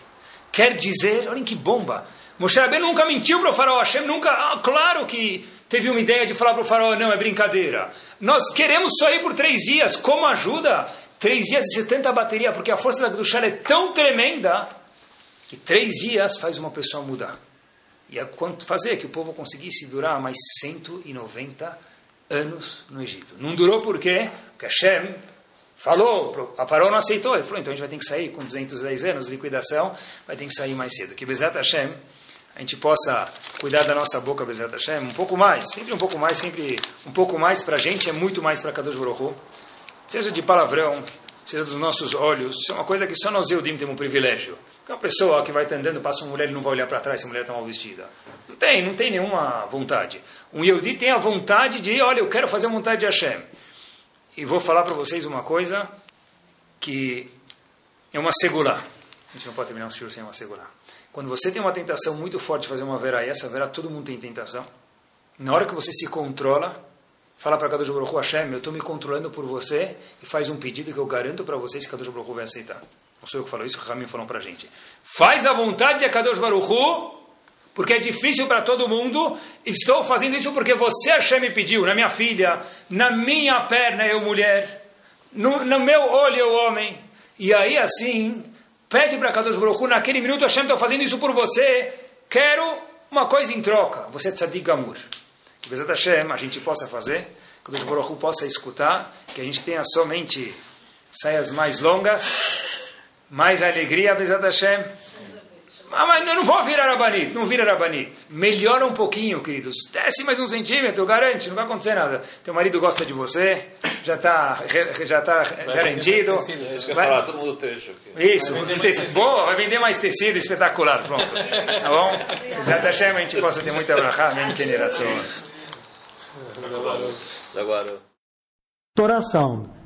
Quer dizer, olhem que bomba! Moshe nunca mentiu para o faraó, Hashem nunca, ah, claro que teve uma ideia de falar para o faraó, não, é brincadeira. Nós queremos só ir por três dias, como ajuda? Três dias e 70 bateria, porque a força da Kedushá é tão tremenda que três dias faz uma pessoa mudar. E quanto fazer que o povo conseguisse durar mais 190 anos no Egito. Não durou por quê? Porque Hashem falou, a Paró não aceitou. Ele falou, então a gente vai ter que sair com 210 anos de liquidação, vai ter que sair mais cedo. Que Bezat Hashem, a gente possa cuidar da nossa boca, Bezat Hashem, um pouco mais, sempre um pouco mais, sempre um pouco mais para a gente, é muito mais para Kadosh Baruch Seja de palavrão, seja dos nossos olhos, isso é uma coisa que só nós Eudim temos um privilégio. Porque uma pessoa que vai andando, passa uma mulher e não vai olhar para trás se a mulher está mal vestida. Não tem, não tem nenhuma vontade. Um Yehudi tem a vontade de, olha, eu quero fazer a vontade de Hashem. E vou falar para vocês uma coisa que é uma segulá. A gente não pode terminar um shiur sem uma segulá. Quando você tem uma tentação muito forte de fazer uma verá, e essa verá todo mundo tem tentação, na hora que você se controla, fala para Kadosh Baruch Hashem, eu estou me controlando por você, e faz um pedido que eu garanto para vocês que Kadosh Baruch vai aceitar. Não sou eu que falo isso, o Ramin falou para a gente. Faz a vontade de Kadosh Baruch Hu, porque é difícil para todo mundo. Estou fazendo isso porque você, Hashem, me pediu, na minha filha, na minha perna, eu mulher, no, no meu olho, eu homem. E aí, assim, pede para Kadosh Baruch Hu, naquele minuto, Hashem, estou fazendo isso por você, quero uma coisa em troca. Você é tzadik gamur. Que Bezat Hashem, a gente possa fazer, que Kadosh Baruch Hu possa escutar, que a gente tenha somente saias mais longas, mais alegria, Bezat Hashem. Ah, mas eu não vou virar Rabanit, não vira Rabanit. Melhora um pouquinho, queridos. Desce mais um centímetro, garante, não vai acontecer nada. Teu marido gosta de você, já está já tá garantido. Tecido, vai, falar, todo mundo tecido. Isso, vai tecido. Boa, vai vender mais tecido, espetacular, pronto. Tá bom? Bezat Hashem, a gente possa ter muita brachá, nem generação. Sound,